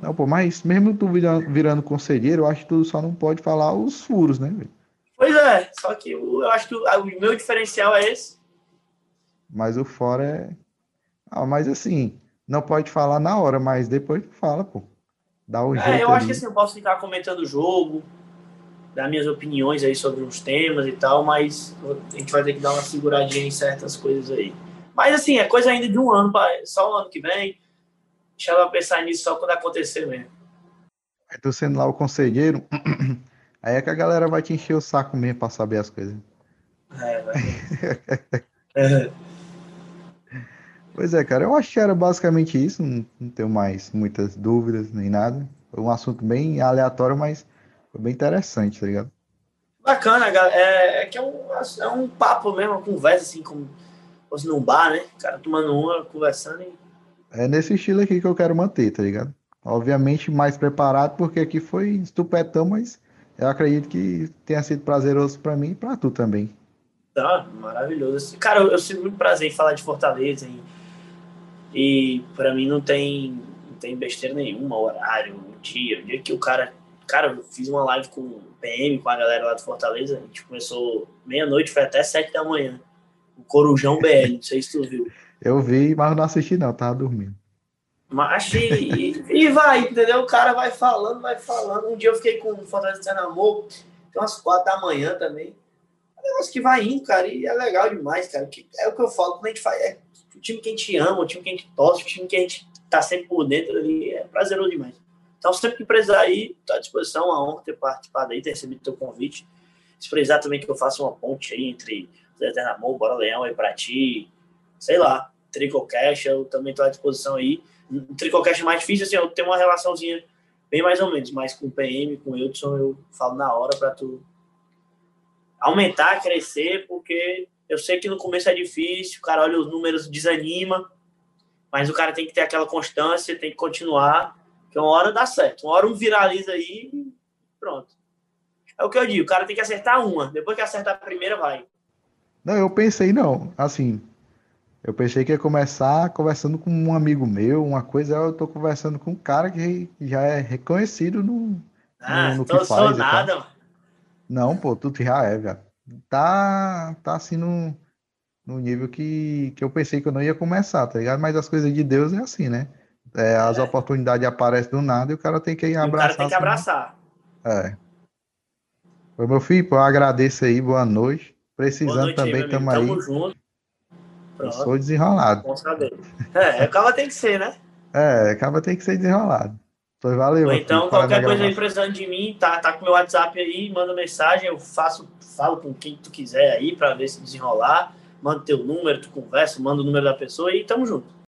A: Não, pô, mas mesmo tu virando, conselheiro, eu acho que tu só não pode falar os furos, né, velho?
B: Pois é, só que eu acho que o, meu diferencial é esse.
A: Mas o fora é. Ah, mas assim, não pode falar na hora, mas depois fala, pô. Dá o um é, jeito.
B: Eu ali. acho que assim, eu posso ficar comentando o jogo, dar minhas opiniões aí sobre uns temas e tal, mas a gente vai ter que dar uma seguradinha em certas coisas aí. Mas assim, é coisa ainda de um ano, só o ano que vem. Deixa ela pensar nisso só quando acontecer mesmo.
A: Eu tô sendo lá o conselheiro, Aí é que a galera vai te encher o saco mesmo pra saber as coisas. É, vai. é. Pois é, cara, eu acho que era basicamente isso, não, não tenho mais muitas dúvidas nem nada. Foi um assunto bem aleatório, mas foi bem interessante, tá ligado?
B: Bacana, é, é que é um, é um papo mesmo, uma conversa assim, como fosse num bar, né? O cara tomando uma, conversando e...
A: É nesse estilo aqui que eu quero manter, tá ligado? Obviamente mais preparado, porque aqui foi estupetão, mas eu acredito que tenha sido prazeroso para mim e para tu também.
B: Tá, maravilhoso. Cara, eu, eu sinto muito prazer em falar de Fortaleza e, e para mim não tem, não tem besteira nenhuma, horário, dia, o dia que o cara. Cara, eu fiz uma live com o PM, com a galera lá de Fortaleza, a gente começou meia-noite, foi até sete da manhã. O Corujão BL, não sei se tu viu.
A: Eu vi, mas não assisti não, tava dormindo.
B: Mas e, e vai, entendeu? O cara vai falando, vai falando. Um dia eu fiquei com o Fortaleza de Amor, tem umas quatro da manhã também. É um negócio que vai indo, cara, e é legal demais, cara. Que é o que eu falo, quando a gente faz. É o time que a gente ama, o time que a gente torce, o time que a gente tá sempre por dentro ali, é prazeroso demais. Então, sempre que precisar aí, tô à disposição, a honra ter participado aí, ter recebido teu convite. Se precisar também que eu faça uma ponte aí entre Eterno Amor, Bora Leão e pra ti, sei lá, Tricocast, eu também tô à disposição aí um tricocast mais difícil, assim, eu tenho uma relaçãozinha bem mais ou menos, mas com o PM, com o Eudson, eu falo na hora para tu aumentar, crescer, porque eu sei que no começo é difícil, o cara olha os números, desanima, mas o cara tem que ter aquela constância, tem que continuar, que uma hora dá certo. Uma hora um viraliza aí e pronto. É o que eu digo, o cara tem que acertar uma, depois que acertar a primeira, vai.
A: Não, eu pensei, não, assim, eu pensei que ia começar conversando com um amigo meu, uma coisa, eu tô conversando com um cara que já é reconhecido no,
B: ah, no, no que faz. Nada, mano.
A: Não, pô, tu já é, velho. Tá, tá assim no, no nível que, que eu pensei que eu não ia começar, tá ligado? Mas as coisas de Deus é assim, né? É, as é. oportunidades aparecem do nada e o cara tem que ir abraçar.
B: O cara tem que assim. abraçar.
A: É. Ô, meu filho, eu agradeço aí, boa noite. Precisando boa noite, também, tamo aí. Tamo junto. Pronto. Eu sou desenrolado.
B: Bom saber. É, acaba tem que ser, né?
A: É, acaba tem que ser desenrolado. Pois valeu.
B: Ou então, qualquer coisa aí precisando de mim, tá, tá com meu WhatsApp aí, manda mensagem, eu faço, falo com quem tu quiser aí para ver se desenrolar. Manda teu número, tu conversa, manda o número da pessoa e tamo junto.